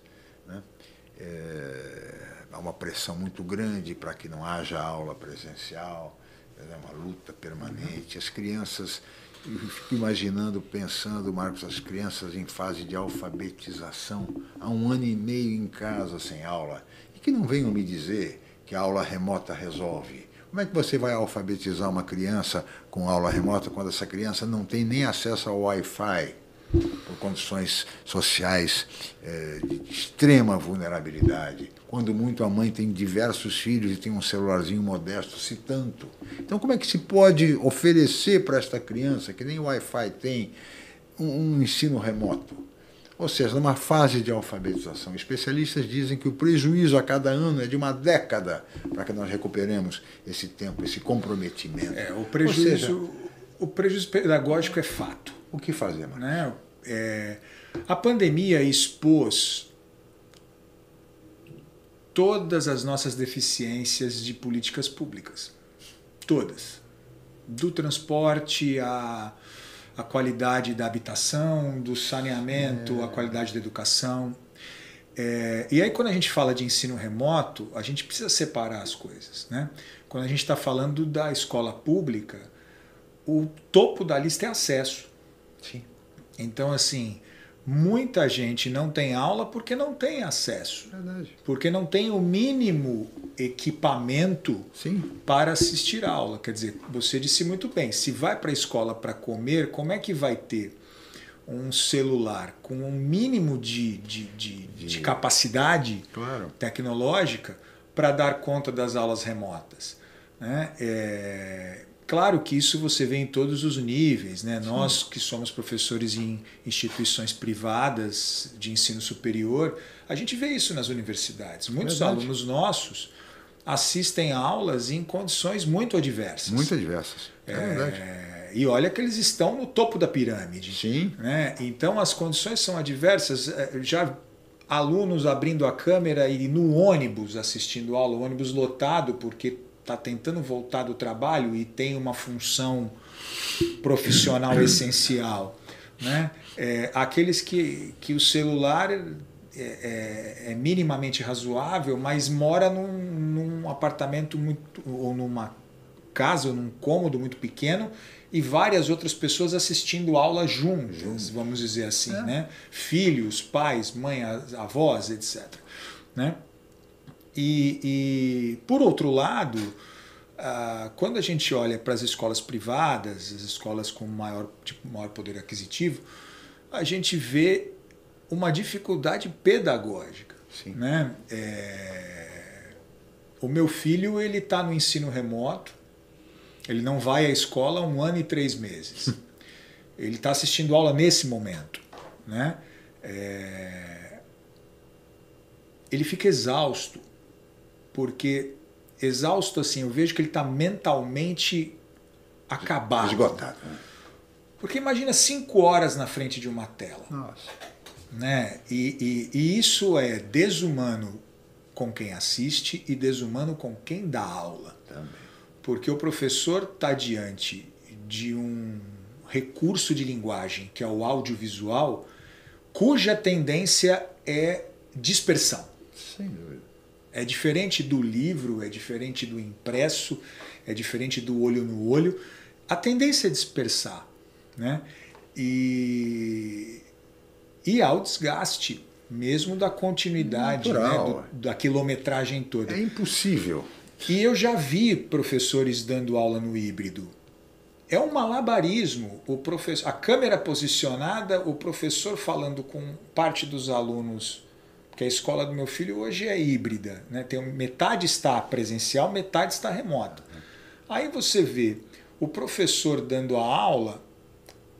É, há uma pressão muito grande para que não haja aula presencial, é uma luta permanente. As crianças, fico imaginando, pensando, Marcos, as crianças em fase de alfabetização, há um ano e meio em casa sem aula que não venham me dizer que a aula remota resolve. Como é que você vai alfabetizar uma criança com aula remota quando essa criança não tem nem acesso ao Wi-Fi, por condições sociais é, de extrema vulnerabilidade? Quando muito a mãe tem diversos filhos e tem um celularzinho modesto, se tanto. Então, como é que se pode oferecer para esta criança, que nem Wi-Fi tem, um, um ensino remoto? Ou seja, numa fase de alfabetização. Especialistas dizem que o prejuízo a cada ano é de uma década para que nós recuperemos esse tempo, esse comprometimento. É, o, prejuízo, seja, o prejuízo pedagógico é fato. O que fazer, Marcos? Né? É, a pandemia expôs todas as nossas deficiências de políticas públicas. Todas. Do transporte a a qualidade da habitação, do saneamento, é. a qualidade da educação. É, e aí, quando a gente fala de ensino remoto, a gente precisa separar as coisas. Né? Quando a gente está falando da escola pública, o topo da lista é acesso. Sim. Então, assim, muita gente não tem aula porque não tem acesso. Verdade. Porque não tem o mínimo equipamento Sim. para assistir a aula. Quer dizer, você disse muito bem, se vai para a escola para comer, como é que vai ter um celular com um mínimo de, de, de, de capacidade Claro. tecnológica para dar conta das aulas remotas? Né? É, claro que isso você vê em todos os níveis. Né? Nós que somos professores em instituições privadas de ensino superior, a gente vê isso nas universidades. Muitos Verdade. alunos nossos assistem aulas em condições muito adversas. Muito adversas. É, verdade. É, e olha que eles estão no topo da pirâmide. Sim. Né? Então as condições são adversas. É, Já alunos abrindo a câmera e no ônibus assistindo aula, o ônibus lotado porque está tentando voltar do trabalho e tem uma função profissional essencial. Né? É, aqueles que, que o celular é, é- é minimamente razoável, mas mora num, num apartamento muito ou numa casa, ou num cômodo muito pequeno e várias outras pessoas assistindo aula juntas, vamos dizer assim, né? Filhos, pais, mãe, avós, etc. Né? E, e, por outro lado, ah, quando a gente olha para as escolas privadas, as escolas com maior, tipo, maior poder aquisitivo, a gente vê uma dificuldade pedagógica. Sim. Né? É, O meu filho ele está no ensino remoto, ele não vai à escola há um ano e três meses. ele está assistindo aula nesse momento. Né? É, Ele fica exausto, porque exausto assim, eu vejo que ele está mentalmente acabado. Esgotado. né? Porque imagina cinco horas na frente de uma tela. Nossa. Né? E, e- e isso é desumano com quem assiste e desumano com quem dá aula. Também. Porque o professor está diante de um recurso de linguagem, que é o audiovisual, cuja tendência é dispersão. Sem dúvida. É diferente do livro, é diferente do impresso, é diferente do olho no olho. A tendência é dispersar. Né? E, e há o desgaste mesmo da continuidade, né? Do- da quilometragem toda. É impossível. E eu já vi professores dando aula no híbrido. É um malabarismo. O professor, a câmera posicionada, o professor falando com parte dos alunos, porque a escola do meu filho hoje é híbrida, né? Tem metade está presencial, metade está remota. Aí você vê o professor dando a aula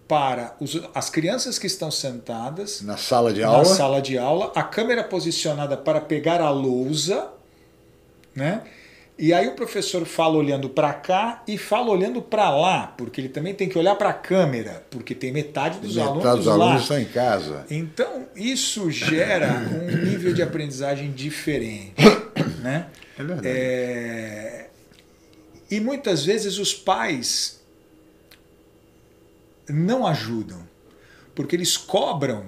para os- as crianças que estão sentadas Na sala de na aula. sala de aula, a câmera posicionada para pegar a lousa, né? E aí o professor fala olhando para cá e fala olhando para lá, porque ele também tem que olhar para a câmera, porque tem metade dos Metade alunos dos lá. alunos estão em casa. Então, isso gera um nível de aprendizagem diferente. Né? É verdade. É, E muitas vezes os pais não ajudam, porque eles cobram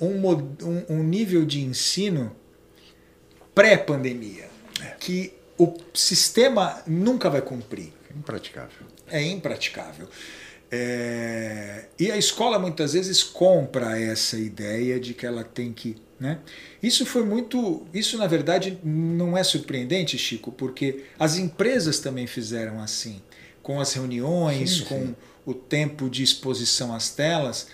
um, um- um nível de ensino pré-pandemia, que o sistema nunca vai cumprir É impraticável. é impraticável. É, e a escola muitas vezes compra essa ideia de que ela tem que. Né? Isso foi muito. Isso, na verdade, não é surpreendente, Chico, porque as empresas também fizeram assim, com as reuniões, Sim, com sim. o tempo de exposição às telas.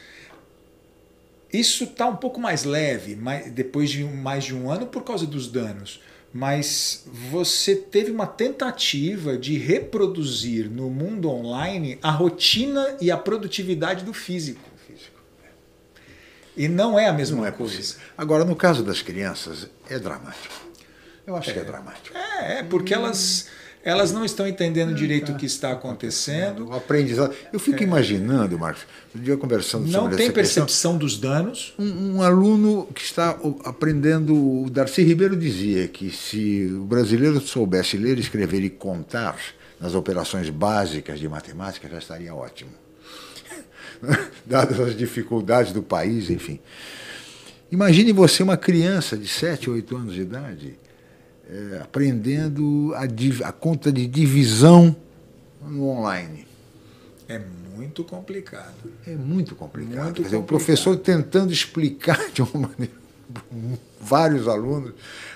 Isso está um pouco mais leve, mais, depois de mais de um ano, por causa dos danos. Mas você teve uma tentativa de reproduzir no mundo online a rotina e a produtividade do físico. Físico. E não é a mesma Não é coisa. possível. Agora, no caso das crianças, é dramático. Eu acho que é dramático. É, é porque elas, elas não estão entendendo direito o que está acontecendo, O aprendizado. Eu fico imaginando, Marcos, um dia conversando É. não sobre tem essa questão, percepção dos danos. um, um aluno que está aprendendo. O Darcy Ribeiro dizia que se o brasileiro soubesse ler, escrever e contar nas operações básicas de matemática, já estaria ótimo. Dadas as dificuldades do país, enfim. Imagine você, uma criança de 7, 8 anos de idade, eh, aprendendo a, div- a conta de divisão no online. É muito complicado. É muito complicado. Muito Dizer, complicado. O professor tentando explicar de uma maneira vários alunos,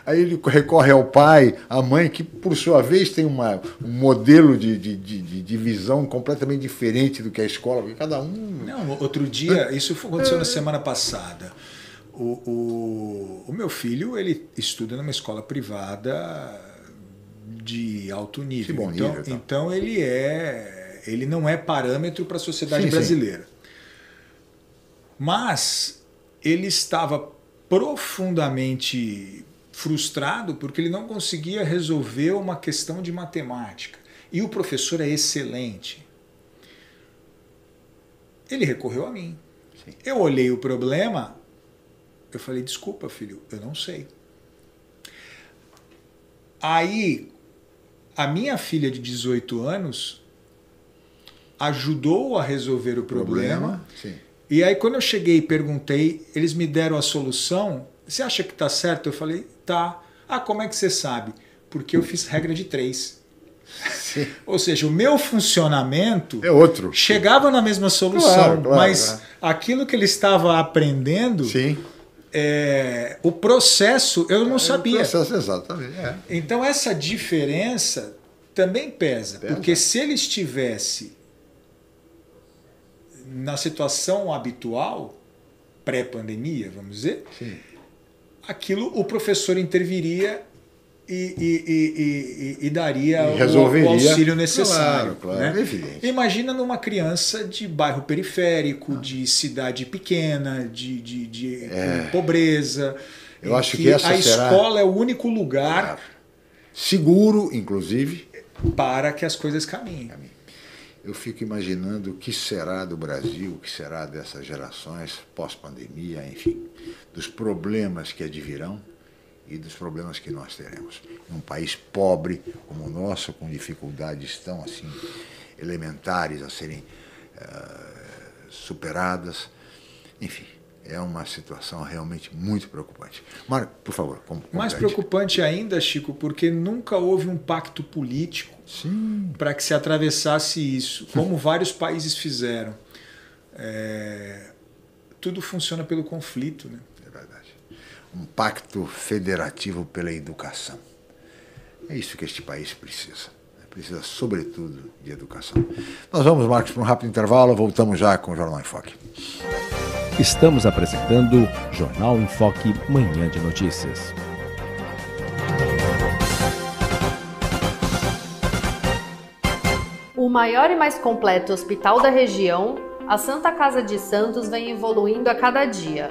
aí ele recorre ao pai, à mãe, que por sua vez tem uma, um modelo de, de, de, de visão completamente diferente do que a escola, porque cada um. Não, outro dia, isso aconteceu na semana passada. O, o, o meu filho ele estuda numa escola privada de alto nível. Então, nível, então. então ele é ele não é parâmetro para a sociedade Sim, sim. brasileira. Mas ele estava profundamente frustrado porque ele não conseguia resolver uma questão de matemática. E o professor é excelente. Ele recorreu a mim. Eu olhei o problema, eu falei: desculpa, filho, eu não sei. Aí, a minha filha de 18 anos ajudou a resolver o problema. Sim. E aí, quando eu cheguei e perguntei, eles me deram a solução. Você acha que tá certo? Eu falei: tá. Ah, como é que você sabe? Porque eu fiz regra de três. Sim. Ou seja, o meu funcionamento É outro. chegava na mesma solução, Claro, claro, mas claro. aquilo que ele estava aprendendo, Sim. É, o processo eu não sabia. É o processo, exatamente. É. Então essa diferença também pesa, Pesa. porque se ele estivesse na situação habitual, pré-pandemia, vamos dizer, Sim. aquilo o professor interviria e, e- e- e- daria E o- auxílio necessário. Claro, claro, né? evidente. Imagina numa criança de bairro periférico, de cidade pequena, de, de- de pobreza. É. Eu em acho que essa a será- escola é o único lugar Seguro, inclusive. para que as coisas caminhem. Eu fico imaginando o que será do Brasil, o que será dessas gerações pós-pandemia, enfim, dos problemas que advirão e dos problemas que nós teremos. Em um país pobre como o nosso, com dificuldades tão assim elementares a serem eh, superadas, enfim, é uma situação realmente muito preocupante. Marco, por favor, como Mais preocupante ainda, Chico, porque nunca houve um pacto político para que se atravessasse isso, como vários países fizeram. É, Tudo funciona pelo conflito. Né? É. Um pacto federativo pela educação. É isso que este país precisa. Precisa, sobretudo, de educação. Nós vamos, Marcos, para um rápido intervalo. Voltamos já com o Jornal em Foque. Estamos apresentando Jornal em Foque Manhã de Notícias. O maior e mais completo hospital da região, a Santa Casa de Santos vem evoluindo a cada dia,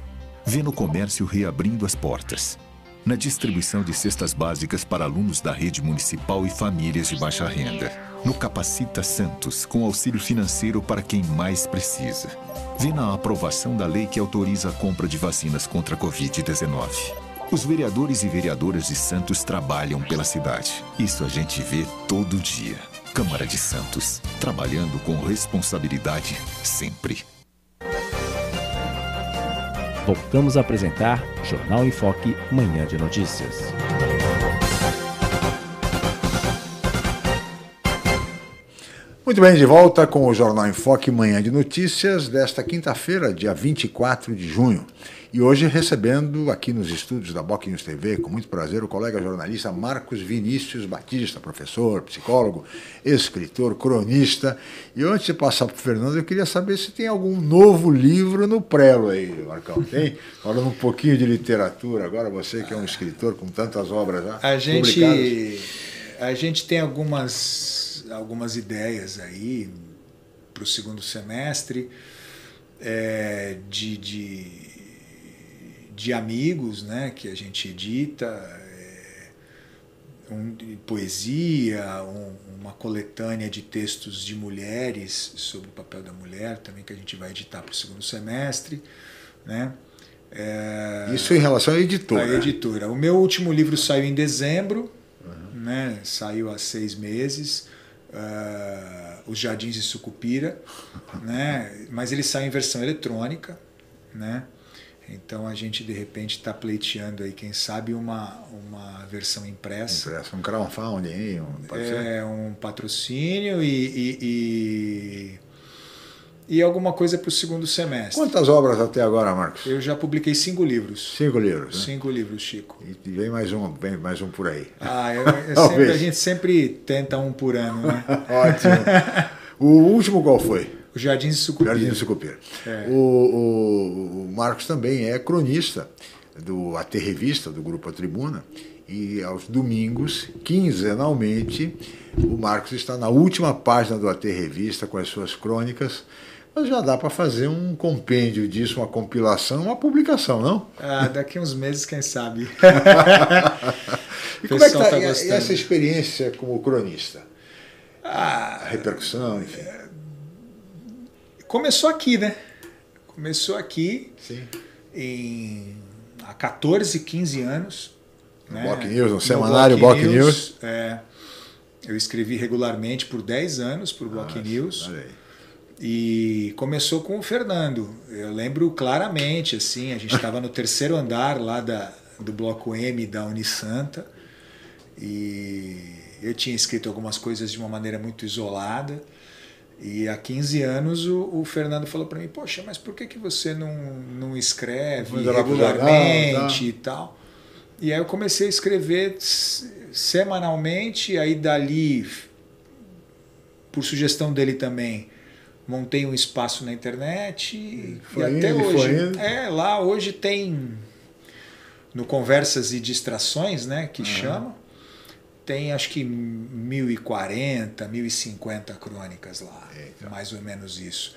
Vê no comércio reabrindo as portas. Na distribuição de cestas básicas para alunos da rede municipal e famílias de baixa renda. No Capacita Santos, com auxílio financeiro para quem mais precisa. Vê na aprovação da lei que autoriza a compra de vacinas contra a Covid-19. Os vereadores e vereadoras de Santos trabalham pela cidade. Isso a gente vê todo dia. Câmara de Santos, trabalhando com responsabilidade sempre. Voltamos a apresentar Jornal em Foque Manhã de Notícias. Muito bem, de volta com o Jornal em Foque Manhã de Notícias desta quinta-feira, dia 24 de junho. E hoje recebendo aqui nos estúdios da Boc News TV, com muito prazer, o colega jornalista Marcos Vinícius Batista, professor, psicólogo, escritor, cronista. E antes de passar para o Fernando, eu queria saber se tem algum novo livro no prelo aí, Marcão. Tem? Falando um pouquinho de literatura, agora você que é um escritor com tantas obras já. A gente, a gente tem algumas, algumas ideias aí para o segundo semestre é, de, de, de, amigos né, que a gente edita, é, um, poesia, um, uma coletânea de textos de mulheres sobre o papel da mulher, também que a gente vai editar para o segundo semestre. Né? É, Isso em relação à editora. A editora. O meu último livro saiu em dezembro, uhum. né? saiu há seis meses. Uh, os Jardins de Sucupira, né? mas ele sai em versão eletrônica. Né? Então a gente de repente está pleiteando aí, quem sabe, uma, uma versão impressa. Impressa, um crowdfunding, um, é, um patrocínio e, e, e e alguma coisa para o segundo semestre. Quantas obras até agora, Marcos? Eu já publiquei cinco livros. Cinco livros. Né? Cinco livros, Chico. E vem mais um, vem mais um por aí. Ah, eu, eu sempre, a gente sempre tenta um por ano, né? Ótimo. O último qual foi? O Jardim de Sucupira. De Sucupira. É. O, o, o, Marcos também é cronista do AT Revista, do Grupo A Tribuna, e aos domingos, quinzenalmente, o Marcos está na última página do AT Revista com as suas crônicas mas já dá para fazer um compêndio disso, uma compilação, uma publicação, não? Ah, daqui uns meses, quem sabe. e como é que tá, tá essa experiência como cronista? Ah, a repercussão, enfim. Começou aqui, né? Começou aqui Sim. em há 14, 15 anos. No né? Block News, no semanário Block, Block News. News. É, eu escrevi regularmente por 10 anos para o Block News. Olha aí. E começou com o Fernando. Eu lembro claramente, assim, a gente estava no terceiro andar lá da, do bloco M da Unisanta e eu tinha escrito algumas coisas de uma maneira muito isolada. E há 15 anos o, o Fernando falou para mim: Poxa, mas por que, que você não, não escreve regularmente tá. e tal? E aí eu comecei a escrever semanalmente, aí dali, por sugestão dele também, montei um espaço na internet foi e até hoje. É, lá hoje tem no Conversas e Distrações, né, que uhum. chama, tem acho que 1040, 1050 crônicas lá, Eita. mais ou menos isso.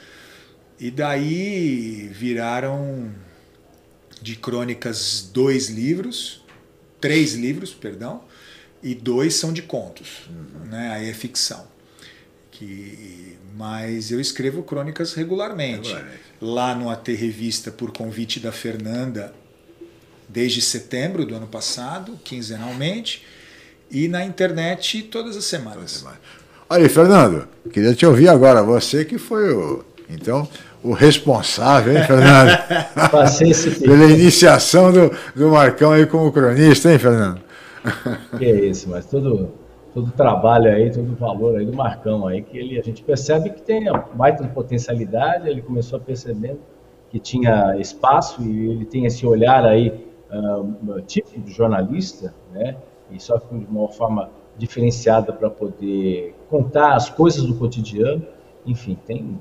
E daí viraram de crônicas dois livros, três livros, perdão, e dois são de contos, uhum. né? Aí é ficção. Que mas eu escrevo crônicas regularmente. regularmente. Lá no AT Revista, por convite da Fernanda, desde setembro do ano passado, quinzenalmente, e na internet todas as semanas. Olha aí, Fernando, queria te ouvir agora, você que foi o. Então, o responsável, hein, Fernando? Pela iniciação do, do Marcão aí como cronista, hein, Fernando? Que é isso, mas todo o trabalho aí, todo o valor aí do Marcão aí, que ele, a gente percebe que tem baita potencialidade, ele começou a perceber que tinha espaço e ele tem esse olhar aí, uh, tipo de jornalista, né, e só que de uma forma diferenciada para poder contar as coisas do cotidiano, enfim, tem,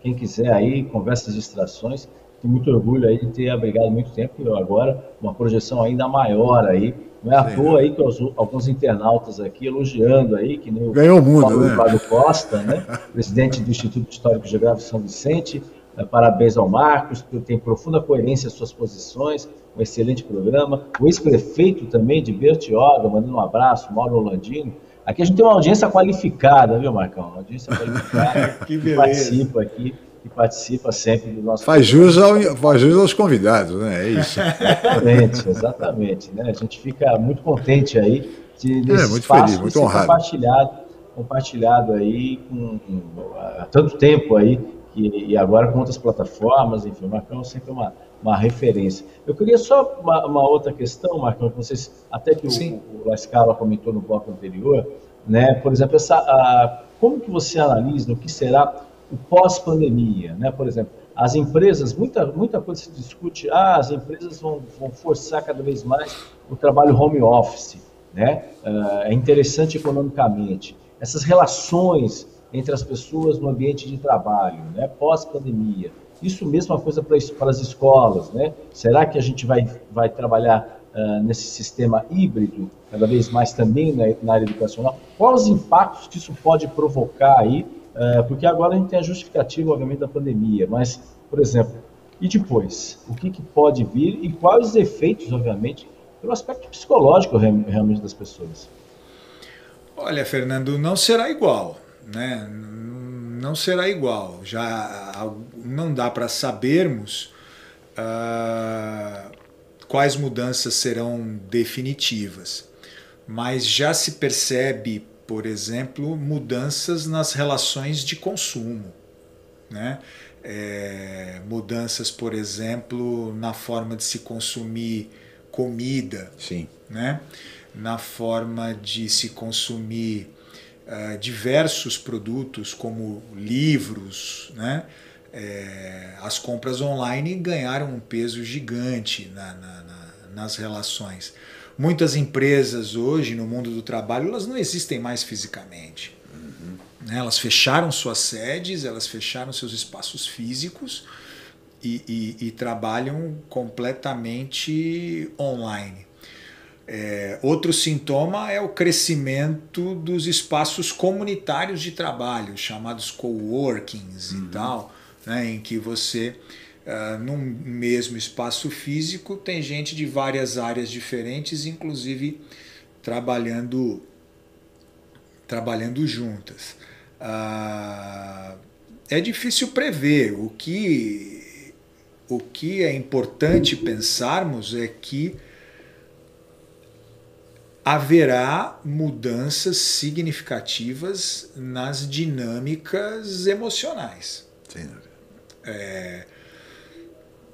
quem quiser aí, conversas e distrações, tenho muito orgulho aí de ter abrigado muito tempo e agora uma projeção ainda maior aí não é à toa aí que os, alguns internautas aqui elogiando aí, que nem o Ganhou o mundo, Paulo né? Costa, né? presidente do Instituto Histórico Geográfico São Vicente. Eh, parabéns ao Marcos, que tem profunda coerência em suas posições, um excelente programa. O ex-prefeito também de Bertioga, mandando um abraço, Mauro Landini. Aqui a gente tem uma audiência qualificada, viu, Marcão? Uma audiência qualificada que, que participa aqui que participa sempre do nosso. Faz jus, ao, faz jus aos convidados, né? É isso. exatamente, exatamente. Né? A gente fica muito contente aí de, desse é, muito espaço feliz, muito honrado. compartilhado, compartilhado aí com, há tanto tempo aí, que, e agora com outras plataformas, enfim, o Marcão sempre é uma, uma referência. Eu queria só uma, uma outra questão, Marcão, que vocês, até que Sim. o, o Lascala comentou no bloco anterior, né? Por exemplo, essa, a, como que você analisa o que será o pós-pandemia, né? Por exemplo, As empresas, muita, muita coisa se discute, ah, as empresas vão, vão forçar cada vez mais o trabalho home office, né? É interessante economicamente. Essas relações entre as pessoas no ambiente de trabalho, né? Pós-pandemia. Isso mesmo é uma coisa para, as escolas, né? Será que a gente vai, vai trabalhar uh, nesse sistema híbrido cada vez mais também na, na área educacional? Quais os impactos que isso pode provocar aí é, porque agora a gente tem a justificativa, obviamente, da pandemia, mas, por exemplo, e depois? O que, que pode vir e quais os efeitos, obviamente, pelo aspecto psicológico realmente das pessoas? Olha, Fernando, não será igual, né? Não será igual. Já não dá para sabermos uh, quais mudanças serão definitivas, mas já se percebe por exemplo, mudanças nas relações de consumo. Né? É, mudanças, por exemplo, na forma de se consumir comida, Sim. Né? na forma de se consumir uh, diversos produtos, como livros. Né? É, as compras online ganharam um peso gigante na, na, na, nas relações. Muitas empresas hoje no mundo do trabalho elas não existem mais fisicamente. Uhum. Elas fecharam suas sedes, elas fecharam seus espaços físicos e, e, e trabalham completamente online. É, outro sintoma é o crescimento dos espaços comunitários de trabalho, chamados coworkings uhum. e tal, né, em que você uh, num mesmo espaço físico, tem gente de várias áreas diferentes, inclusive trabalhando, trabalhando juntas. Uh, é difícil prever. O que, o que é importante pensarmos é que haverá mudanças significativas nas dinâmicas emocionais. Sim. É,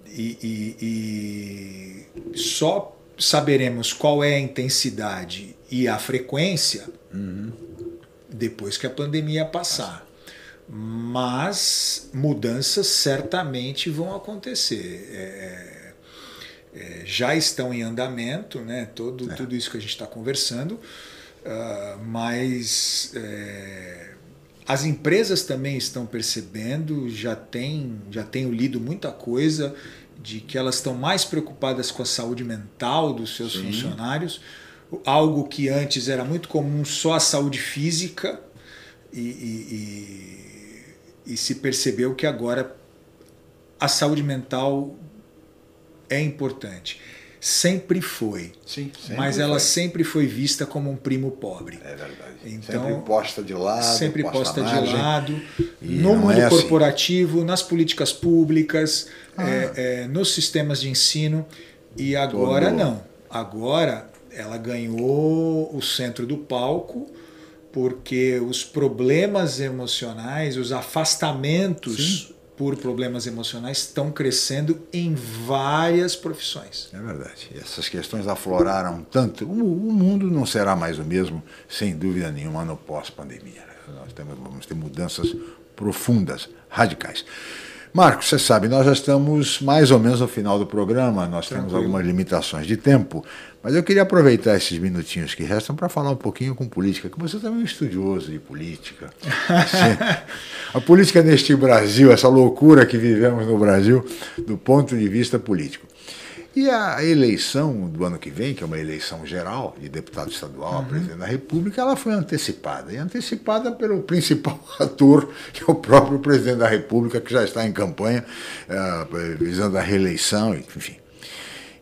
e, e, e só saberemos qual é a intensidade e a frequência uhum. depois que a pandemia passar. Mas mudanças certamente vão acontecer. É, é, já estão em andamento, né? Todo, é. tudo isso que a gente está conversando, uh, mas é, as empresas também estão percebendo, já, tem, já tenho lido muita coisa de que elas estão mais preocupadas com a saúde mental dos seus Sim. funcionários, algo que antes era muito comum só a saúde física, e, e, e, e se percebeu que agora a saúde mental é importante sempre foi. Sim, sempre mas foi. ela sempre foi vista como um primo pobre. É verdade. Então, sempre posta de lado. Sempre posta, posta de lado. No mundo é assim. corporativo, assim. nas políticas públicas, ah. é, é, nos sistemas de ensino. E agora Todo. não. Agora ela ganhou o centro do palco porque os problemas emocionais, os afastamentos Sim por problemas emocionais estão crescendo em várias profissões. É verdade. Essas questões afloraram tanto. O, mundo não será mais o mesmo, sem dúvida nenhuma, no pós-pandemia. Nós temos, vamos ter mudanças profundas, radicais. Marcos, você sabe, nós já estamos mais ou menos no final do programa, nós Tranquilo. temos algumas limitações de tempo, mas eu queria aproveitar esses minutinhos que restam para falar um pouquinho com política, que você também é um estudioso de política. a política neste Brasil, essa loucura que vivemos no Brasil, do ponto de vista político. E a eleição do ano que vem, que é uma eleição geral de deputado estadual uhum. a presidente da República, ela foi antecipada. E antecipada pelo principal ator, que é o próprio presidente da República, que já está em campanha, uh, visando a reeleição, enfim.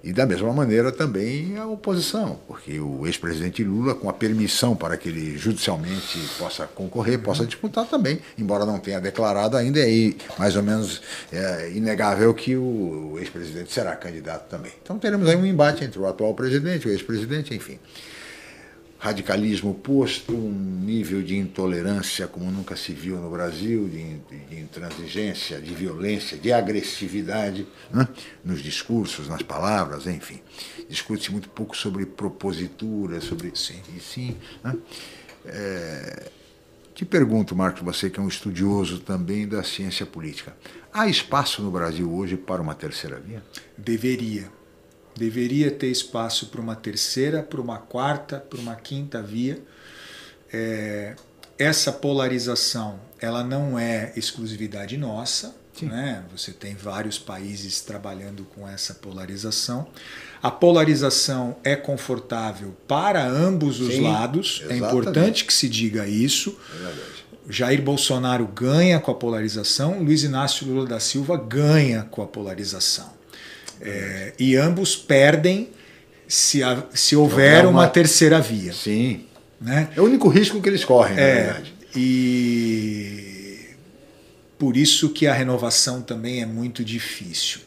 E da mesma maneira também a oposição, porque o ex-presidente Lula, com a permissão para que ele judicialmente possa concorrer, possa disputar também, embora não tenha declarado ainda, é mais ou menos é, inegável que o ex-presidente será candidato também. Então teremos aí um embate entre o atual presidente o ex-presidente, enfim radicalismo posto, um nível de intolerância como nunca se viu no Brasil, de, de intransigência, de violência, de agressividade né? nos discursos, nas palavras, enfim. Discute-se muito pouco sobre propositura, sobre sim e sim. Né? É, Te pergunto, Marcos, você que é um estudioso também da ciência política. Há espaço no Brasil hoje para uma terceira via? Deveria. Deveria ter espaço para uma terceira, para uma quarta, para uma quinta via. É, essa polarização ela não é exclusividade nossa. Né? Você tem vários países trabalhando com essa polarização. A polarização é confortável para ambos os Sim, lados. É exatamente. importante que se diga isso. Jair Bolsonaro ganha com a polarização, Luiz Inácio Lula da Silva ganha com a polarização. É, e ambos perdem se, a- se houver uma- uma terceira via. Sim. Né? É o único risco que eles correm, na É, verdade. e por isso que a renovação também é muito difícil.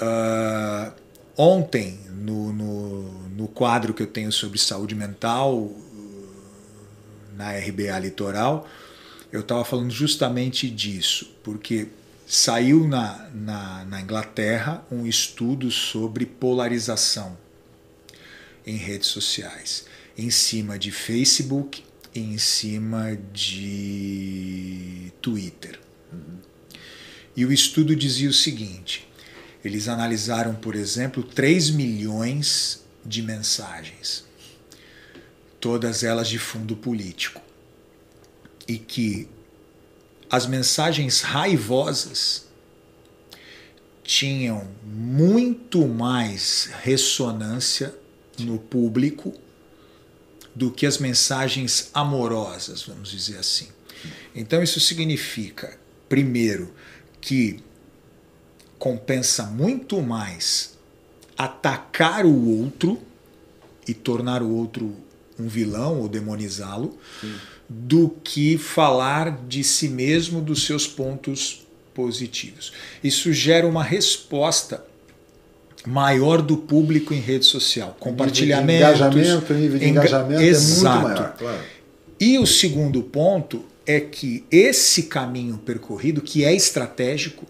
Ah, ontem, no, no, no quadro que eu tenho sobre saúde mental, na RBA Litoral, eu estava falando justamente disso, porque saiu na, na, na Inglaterra um estudo sobre polarização em redes sociais, em cima de Facebook e em cima de Twitter. E o estudo dizia o seguinte: eles analisaram, por exemplo, 3 milhões de mensagens, todas elas de fundo político, e que as mensagens raivosas tinham muito mais ressonância no público do que as mensagens amorosas, vamos dizer assim. Então isso significa, primeiro, que compensa muito mais atacar o outro e tornar o outro um vilão ou demonizá-lo do que falar de si mesmo, dos seus pontos positivos. Isso gera uma resposta maior do público em rede social, compartilhamento, engajamento, nível de engajamento é muito maior, claro. E o segundo ponto é que esse caminho percorrido, que é estratégico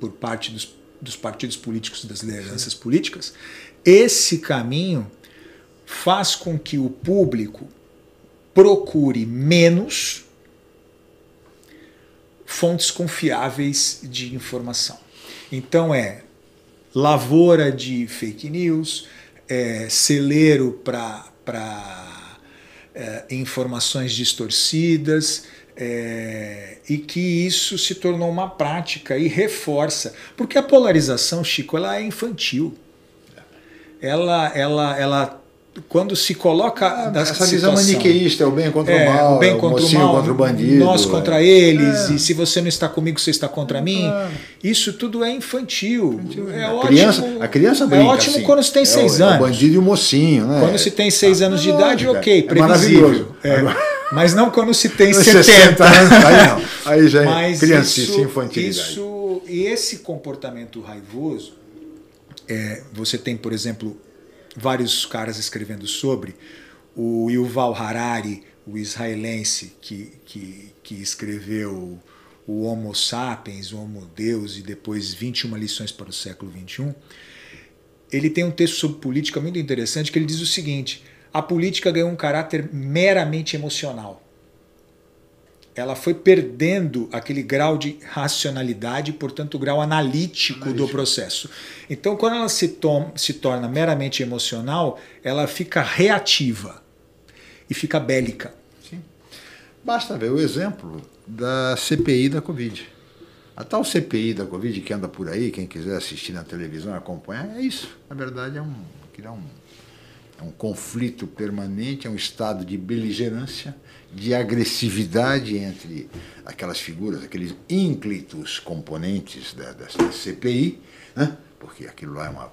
por parte dos, dos partidos políticos e das lideranças políticas, esse caminho faz com que o público procure menos fontes confiáveis de informação. Então é lavoura de fake news, é, celeiro para é, informações distorcidas, é, e que isso se tornou uma prática e reforça. Porque a polarização, Chico, ela é infantil. Ela, ela, ela quando se coloca Ah, nessa essa visão maniqueísta, é o bem contra é, o mal, o bem é o contra o mal, contra o bandido. nós é. contra eles, É. e se você não está comigo, você está contra mim. Isso tudo é infantil. É a, ótimo, criança, a criança é brinca ótimo assim. quando se tem É seis o, é o anos. bandido e o mocinho, né? Quando se tem seis anos de É idade, ok, é previsível. É. Mas não quando se tem Nos 70. 60 anos, aí não. Aí já é Mas criancice, isso, infantilidade. Isso, e esse comportamento raivoso, é, você tem, por exemplo, vários caras escrevendo sobre o Yuval Harari, o israelense que, que, que escreveu o Homo Sapiens, o Homo Deus e depois 21 lições para o século 21. Ele tem um texto sobre política muito interessante que ele diz o seguinte: a política ganhou um caráter meramente emocional ela foi perdendo aquele grau de racionalidade, portanto, o grau analítico, do processo. Então, quando ela se, se torna meramente emocional, ela fica reativa e fica bélica. Basta ver o exemplo da CPI da Covid. A tal CPI da Covid que anda por aí, quem quiser assistir na televisão, acompanhar, é isso. Na verdade, é um, é um, é um conflito permanente, é um estado de beligerância, de agressividade entre aquelas figuras, aqueles ínclitos componentes da, dessa CPI, né? porque aquilo lá é, uma,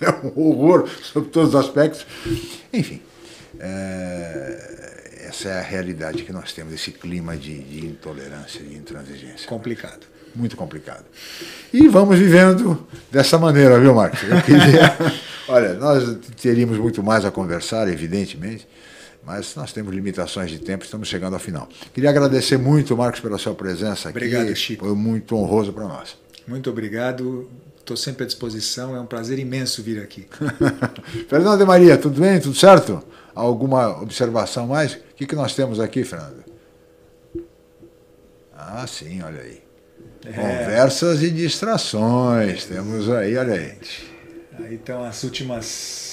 é um horror sob todos os aspectos. Enfim, é, essa é a realidade que nós temos, esse clima de, de intolerância, de intransigência. Complicado. Muito complicado. E vamos vivendo dessa maneira, viu, Marcos? Eu queria... Olha, nós teríamos muito mais a conversar, evidentemente, mas nós temos limitações de tempo, estamos chegando ao final. Queria agradecer muito, Marcos, pela sua presença aqui. Obrigado, Chico. Foi muito honroso para nós. Muito obrigado. Estou sempre à disposição. É um prazer imenso vir aqui. Fernando de Maria, tudo bem? Tudo certo? Alguma observação mais? O que, que nós temos aqui, Fernando? Ah, sim, olha aí. É. Conversas e distrações. Temos aí, olha aí. Aí estão as últimas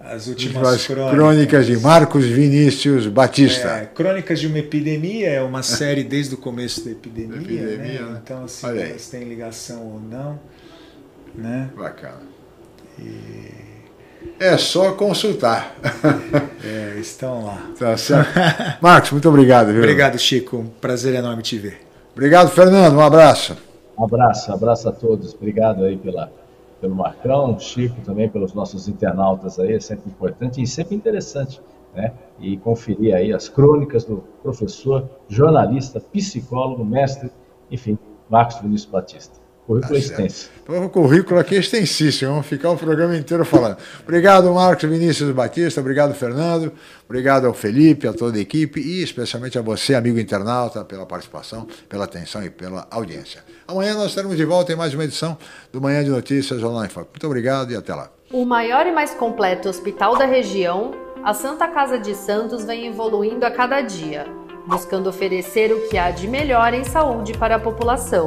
as últimas crônicas. crônicas. de Marcos Vinícius Batista. É, crônicas de uma epidemia é uma série desde o começo da epidemia, epidemia né? né? então se assim, elas têm ligação ou não, né? Bacana. E... É só consultar. É, estão lá. Tá certo. Marcos, muito obrigado. Viu? Obrigado, Chico. Um prazer enorme te ver. Obrigado, Fernando. Um abraço. Um abraço, abraço a todos. Obrigado aí pela pelo Marcão, Chico também, pelos nossos internautas aí, é sempre importante e sempre interessante, né? E conferir aí as crônicas do professor, jornalista, psicólogo, mestre, enfim, Marcos Vinícius Batista. Currículo tá extenso. Então, o currículo aqui é extensíssimo, vamos ficar o programa inteiro falando. Obrigado, Marcos Vinícius Batista, obrigado, Fernando, obrigado ao Felipe, a toda a equipe e especialmente a você, amigo internauta, pela participação, pela atenção e pela audiência. Amanhã nós estaremos de volta em mais uma edição do Manhã de Notícias Online Foco. Muito obrigado e até lá. O maior e mais completo hospital da região, a Santa Casa de Santos vem evoluindo a cada dia, buscando oferecer o que há de melhor em saúde para a população.